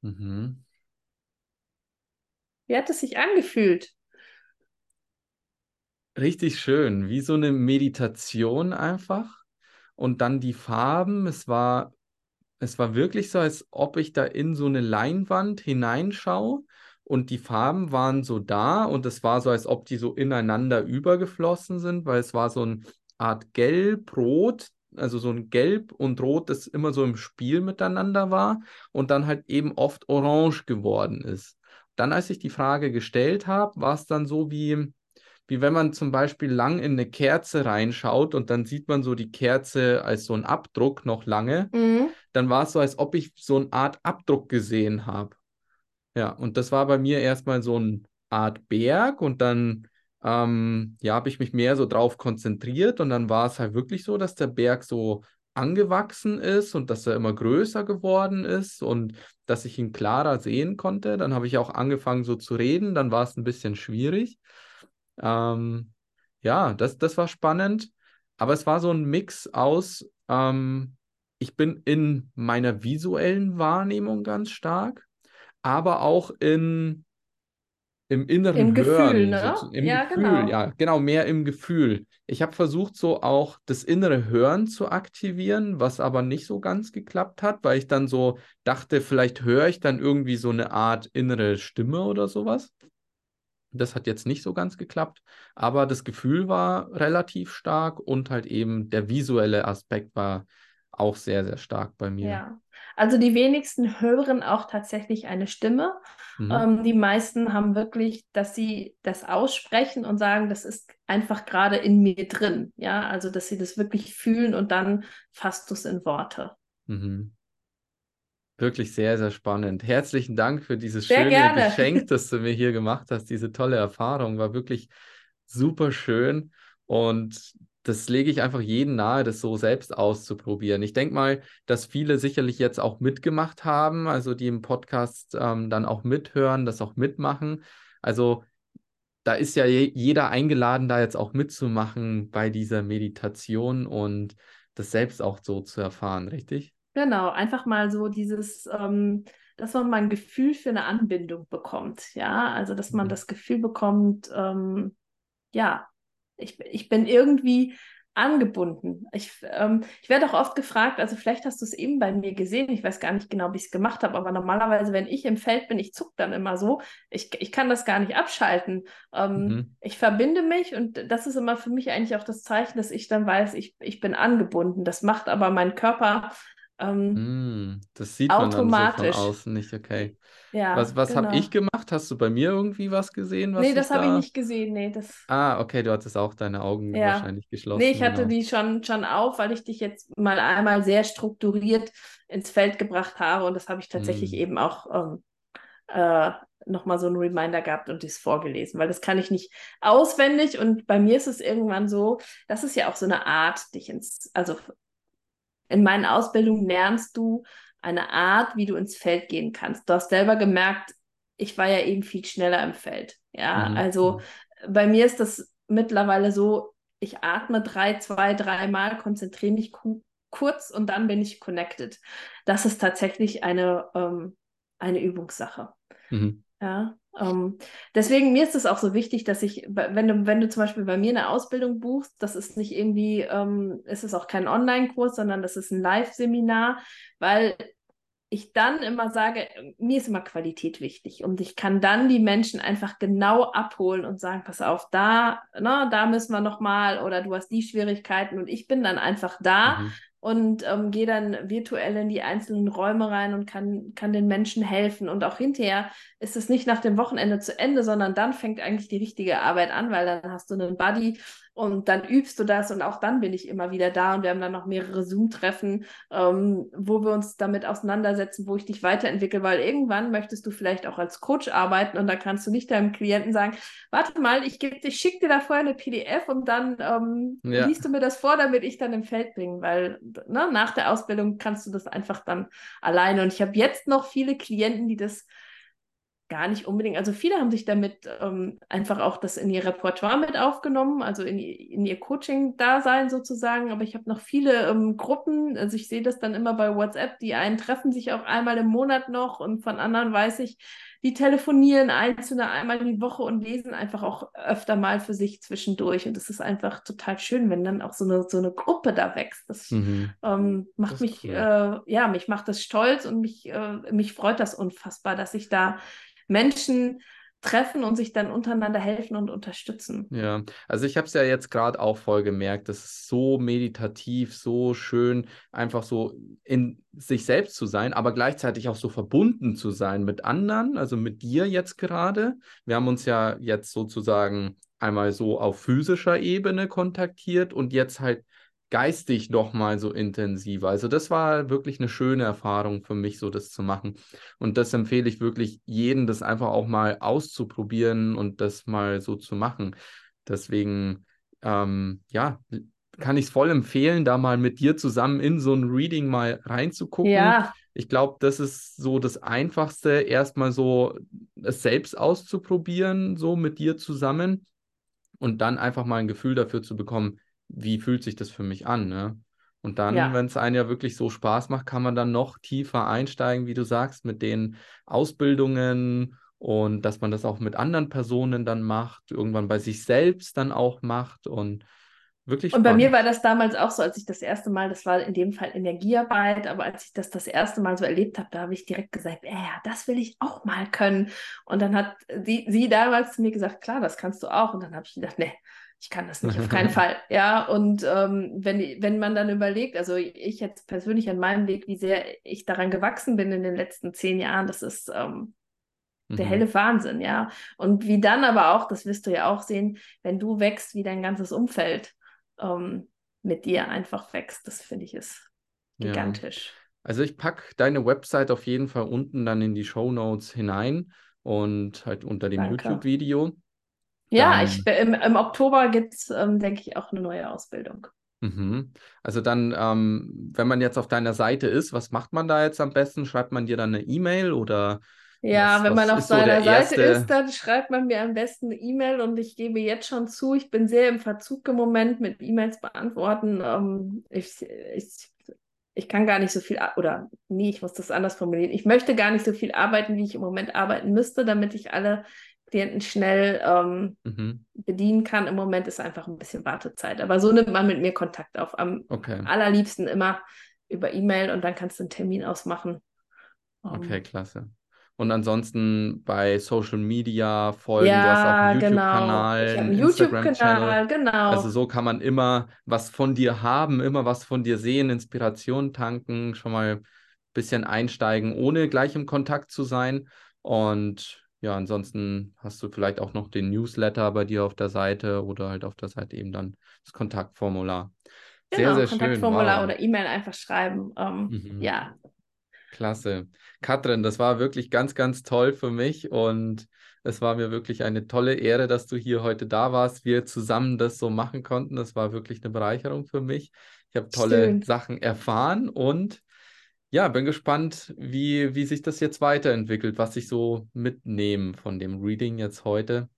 Mhm. Wie hat es sich angefühlt? Richtig schön, wie so eine Meditation einfach. Und dann die Farben, es war, es war wirklich so, als ob ich da in so eine Leinwand hineinschaue und die Farben waren so da und es war so, als ob die so ineinander übergeflossen sind, weil es war so eine Art Gelb-Rot, also so ein Gelb und Rot, das immer so im Spiel miteinander war und dann halt eben oft orange geworden ist. Dann, als ich die Frage gestellt habe, war es dann so wie, wie wenn man zum Beispiel lang in eine Kerze reinschaut und dann sieht man so die Kerze als so ein Abdruck noch lange. Mhm. Dann war es so, als ob ich so eine Art Abdruck gesehen habe. Ja, und das war bei mir erstmal so eine Art Berg und dann ähm, ja, habe ich mich mehr so drauf konzentriert und dann war es halt wirklich so, dass der Berg so angewachsen ist und dass er immer größer geworden ist und dass ich ihn klarer sehen konnte. Dann habe ich auch angefangen so zu reden, dann war es ein bisschen schwierig. Ähm, ja, das, das war spannend, aber es war so ein Mix aus, ähm, ich bin in meiner visuellen Wahrnehmung ganz stark, aber auch in im inneren Im Gefühl, Hören, ne? so, im Ja, Gefühl, genau. ja, genau, mehr im Gefühl. Ich habe versucht, so auch das innere Hören zu aktivieren, was aber nicht so ganz geklappt hat, weil ich dann so dachte, vielleicht höre ich dann irgendwie so eine Art innere Stimme oder sowas. Das hat jetzt nicht so ganz geklappt, aber das Gefühl war relativ stark und halt eben der visuelle Aspekt war auch sehr, sehr stark bei mir. Ja. Also die wenigsten hören auch tatsächlich eine Stimme. Mhm. Ähm, die meisten haben wirklich, dass sie das aussprechen und sagen, das ist einfach gerade in mir drin. Ja, also dass sie das wirklich fühlen und dann fasst du es in Worte. Mhm. Wirklich sehr, sehr spannend. Herzlichen Dank für dieses Sehr schöne gerne. Geschenk, das du mir hier gemacht hast. Diese tolle Erfahrung war wirklich super schön und das lege ich einfach jedem nahe, das so selbst auszuprobieren. Ich denke mal, dass viele sicherlich jetzt auch mitgemacht haben, also die im Podcast ähm, dann auch mithören, das auch mitmachen. Also da ist ja je jeder eingeladen, da jetzt auch mitzumachen bei dieser Meditation und das selbst auch so zu erfahren, richtig? Genau, einfach mal so dieses, ähm, dass man mal ein Gefühl für eine Anbindung bekommt. Ja, also dass man Mhm. das Gefühl bekommt, ähm, ja, ich, ich bin irgendwie angebunden. Ich, ähm, ich werde auch oft gefragt, also vielleicht hast du es eben bei mir gesehen, ich weiß gar nicht genau, wie ich es gemacht habe, aber normalerweise, wenn ich im Feld bin, ich zucke dann immer so. Ich, ich kann das gar nicht abschalten. Ähm, Mhm. Ich verbinde mich und das ist immer für mich eigentlich auch das Zeichen, dass ich dann weiß, ich, ich bin angebunden. Das macht aber mein Körper ähm, Mm, das sieht man dann so von außen nicht, okay. Ja, Was, was habe genau. ich gemacht? Hast du bei mir irgendwie was gesehen, was Nee, ich das habe ich da. nicht gesehen. Nee, das. Ah, okay, du hattest auch deine Augen Ja. wahrscheinlich Nee, geschlossen, ich hatte genau. die schon, schon auf, weil ich dich jetzt mal einmal sehr strukturiert ins Feld gebracht habe und das habe ich tatsächlich Mm. eben auch ähm, äh, nochmal so einen Reminder gehabt und dies vorgelesen, weil das kann ich nicht auswendig und bei mir ist es irgendwann so, das ist ja auch so eine Art, dich ins, also in meinen Ausbildungen lernst du eine Art, wie du ins Feld gehen kannst. Du hast selber gemerkt, ich war ja eben viel schneller im Feld. Ja, Mhm. also bei mir ist das mittlerweile so, ich atme drei, zwei, dreimal, konzentriere mich ku kurz und dann bin ich connected. Das ist tatsächlich eine, ähm, eine Übungssache. Mhm. Ja, ähm, deswegen mir ist es auch so wichtig, dass ich, wenn du, wenn du zum Beispiel bei mir eine Ausbildung buchst, das ist nicht irgendwie, ähm, ist es auch kein Online-Kurs, sondern das ist ein Live-Seminar, weil ich dann immer sage, mir ist immer Qualität wichtig und ich kann dann die Menschen einfach genau abholen und sagen, pass auf, da, ne, da müssen wir noch mal oder du hast die Schwierigkeiten und ich bin dann einfach da Mhm. Und ähm, gehe dann virtuell in die einzelnen Räume rein und kann, kann den Menschen helfen. Und auch hinterher ist es nicht nach dem Wochenende zu Ende, sondern dann fängt eigentlich die richtige Arbeit an, weil dann hast du einen Buddy und dann übst du das und auch dann bin ich immer wieder da und wir haben dann noch mehrere Zoom-Treffen, ähm, wo wir uns damit auseinandersetzen, wo ich dich weiterentwickle, weil irgendwann möchtest du vielleicht auch als Coach arbeiten und da kannst du nicht deinem Klienten sagen, warte mal, ich, ich schicke dir da vorher eine PDF und dann ähm, Ja. liest du mir das vor, damit ich dann im Feld bin, weil ne, nach der Ausbildung kannst du das einfach dann alleine und ich habe jetzt noch viele Klienten, die das gar nicht unbedingt. Also viele haben sich damit ähm, einfach auch das in ihr Repertoire mit aufgenommen, also in, in ihr Coaching-Dasein sozusagen. Aber ich habe noch viele ähm, Gruppen, also ich sehe das dann immer bei WhatsApp, die einen treffen sich auch einmal im Monat noch und von anderen weiß ich, die telefonieren einzelne einmal die Woche und lesen einfach auch öfter mal für sich zwischendurch. Und es ist einfach total schön, wenn dann auch so eine, so eine Gruppe da wächst. Das Mhm. ähm, macht Das mich, cool. äh, ja, mich macht das stolz und mich, äh, mich freut das unfassbar, dass ich da Menschen treffen und sich dann untereinander helfen und unterstützen. Ja, also ich habe es ja jetzt gerade auch voll gemerkt, das ist so meditativ, so schön, einfach so in sich selbst zu sein, aber gleichzeitig auch so verbunden zu sein mit anderen, also mit dir jetzt gerade. Wir haben uns ja jetzt sozusagen einmal so auf physischer Ebene kontaktiert und jetzt halt geistig noch mal so intensiver. Also das war wirklich eine schöne Erfahrung für mich, so das zu machen. Und das empfehle ich wirklich jedem, das einfach auch mal auszuprobieren und das mal so zu machen. Deswegen, ähm, ja, kann ich es voll empfehlen, da mal mit dir zusammen in so ein Reading mal reinzugucken. Ja, Ich glaube, das ist so das Einfachste, erstmal so es selbst auszuprobieren, so mit dir zusammen und dann einfach mal ein Gefühl dafür zu bekommen, wie fühlt sich das für mich an, ne? Und dann, Ja. wenn es einem ja wirklich so Spaß macht, kann man dann noch tiefer einsteigen, wie du sagst, mit den Ausbildungen und dass man das auch mit anderen Personen dann macht, irgendwann bei sich selbst dann auch macht und wirklich Und bei mir spannend. war das damals auch so, als ich das erste Mal, das war in dem Fall Energiearbeit, aber als ich das das erste Mal so erlebt habe, da habe ich direkt gesagt, äh, ja, das will ich auch mal können. Und dann hat sie, sie damals zu mir gesagt, klar, das kannst du auch. Und dann habe ich gedacht, nee, ich kann das nicht, auf keinen Fall. Ja, und ähm, wenn, wenn man dann überlegt, also ich jetzt persönlich an meinem Weg, wie sehr ich daran gewachsen bin in den letzten zehn Jahren, das ist ähm, der Mhm. helle Wahnsinn, ja. Und wie dann aber auch, das wirst du ja auch sehen, wenn du wächst, wie dein ganzes Umfeld ähm, mit dir einfach wächst, das finde ich ist Ja. gigantisch. Also ich packe deine Website auf jeden Fall unten dann in die Show Notes hinein und halt unter dem. YouTube-Video. Ja, ich, im, im Oktober gibt es, ähm, denke ich, auch eine neue Ausbildung. Mhm. Also dann, ähm, wenn man jetzt auf deiner Seite ist, was macht man da jetzt am besten? Schreibt man dir dann eine E-Mail oder Ja, Was- wenn man auf so seiner der Seite erste- ist, dann schreibt man mir am besten eine E-Mail und ich gebe jetzt schon zu, ich bin sehr im Verzug im Moment mit E-Mails beantworten. Ähm, ich, ich, ich kann gar nicht so viel, oder nee, ich muss das anders formulieren. Ich möchte gar nicht so viel arbeiten, wie ich im Moment arbeiten müsste, damit ich alle Klienten schnell ähm, mhm. bedienen kann. Im Moment ist einfach ein bisschen Wartezeit. Aber so nimmt man mit mir Kontakt auf. Am Okay, allerliebsten immer über E-Mail und dann kannst du einen Termin ausmachen. Ähm, okay, klasse. Und ansonsten bei Social Media folgen, du hast auch Ja, einen genau. YouTube-Kanal, Ich habe einen. YouTube-Kanal, genau. Also so kann man immer was von dir haben, immer was von dir sehen, Inspiration tanken, schon mal ein bisschen einsteigen, ohne gleich im Kontakt zu sein. Und ja, ansonsten hast du vielleicht auch noch den Newsletter bei dir auf der Seite oder halt auf der Seite eben dann das Kontaktformular. Sehr, Genau, sehr schön. Kontaktformular Wow. oder E-Mail einfach schreiben. Ähm, Mhm. Ja, Klasse. Katrin, das war wirklich ganz, ganz toll für mich und es war mir wirklich eine tolle Ehre, dass du hier heute da warst, wir zusammen das so machen konnten. Das war wirklich eine Bereicherung für mich. Ich habe tolle Schön. Sachen erfahren und ja, bin gespannt, wie, wie sich das jetzt weiterentwickelt, was ich so mitnehme von dem Reading jetzt heute.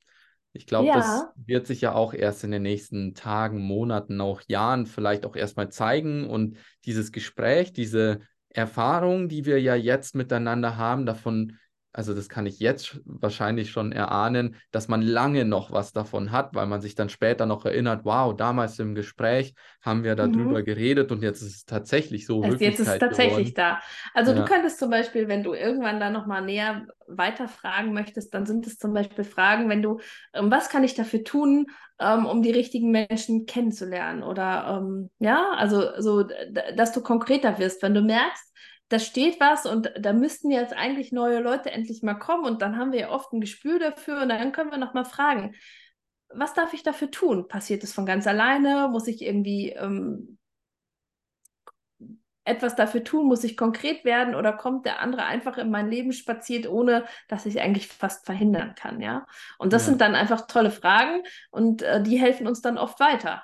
Ich glaube, das Ja. wird sich ja auch erst in den nächsten Tagen, Monaten, auch Jahren vielleicht auch erstmal zeigen. Und dieses Gespräch, diese Erfahrung, die wir ja jetzt miteinander haben, davon, also das kann ich jetzt wahrscheinlich schon erahnen, dass man lange noch was davon hat, weil man sich dann später noch erinnert, wow, damals im Gespräch haben wir darüber Mhm. geredet und jetzt ist es tatsächlich so Also jetzt ist es tatsächlich geworden. da. Also du Ja. könntest zum Beispiel, wenn du irgendwann da nochmal näher weiter fragen möchtest, dann sind es zum Beispiel Fragen, wenn du, ähm, was kann ich dafür tun, ähm, um die richtigen Menschen kennenzulernen? Oder ähm, ja, also so, dass du konkreter wirst, wenn du merkst, da steht was und da müssten jetzt eigentlich neue Leute endlich mal kommen und dann haben wir ja oft ein Gespür dafür und dann können wir nochmal fragen, was darf ich dafür tun? Passiert es von ganz alleine? Muss ich irgendwie ähm, etwas dafür tun? Muss ich konkret werden oder kommt der andere einfach in mein Leben spaziert, ohne dass ich es eigentlich fast verhindern kann? Ja. Und das Ja. sind dann einfach tolle Fragen und äh, die helfen uns dann oft weiter.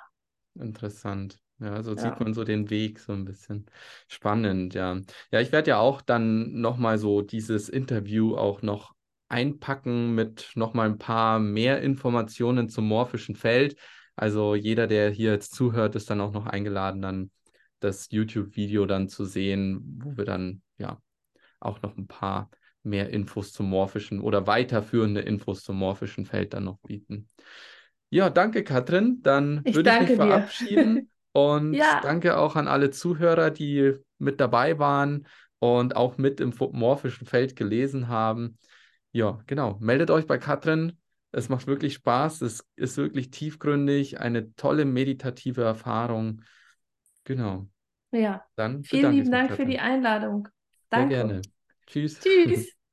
Interessant. Ja, so Ja. sieht man so den Weg so ein bisschen. Spannend, ja. Ja, ich werde ja auch dann nochmal so dieses Interview auch noch einpacken mit nochmal ein paar mehr Informationen zum morphischen Feld. Also jeder, der hier jetzt zuhört, ist dann auch noch eingeladen, dann das YouTube-Video dann zu sehen, wo wir dann ja auch noch ein paar mehr Infos zum morphischen oder weiterführende Infos zum morphischen Feld dann noch bieten. Ja, danke, Katrin. Dann Ich würde ich mich verabschieden und Ja. danke auch an alle Zuhörer, die mit dabei waren und auch mit im morphischen Feld gelesen haben. Ja, genau. Meldet euch bei Katrin. Es macht wirklich Spaß. Es ist wirklich tiefgründig, eine tolle meditative Erfahrung. Genau. Ja. Dann Vielen lieben Dank für die. Einladung. Sehr Danke. gerne. Tschüss. Tschüss.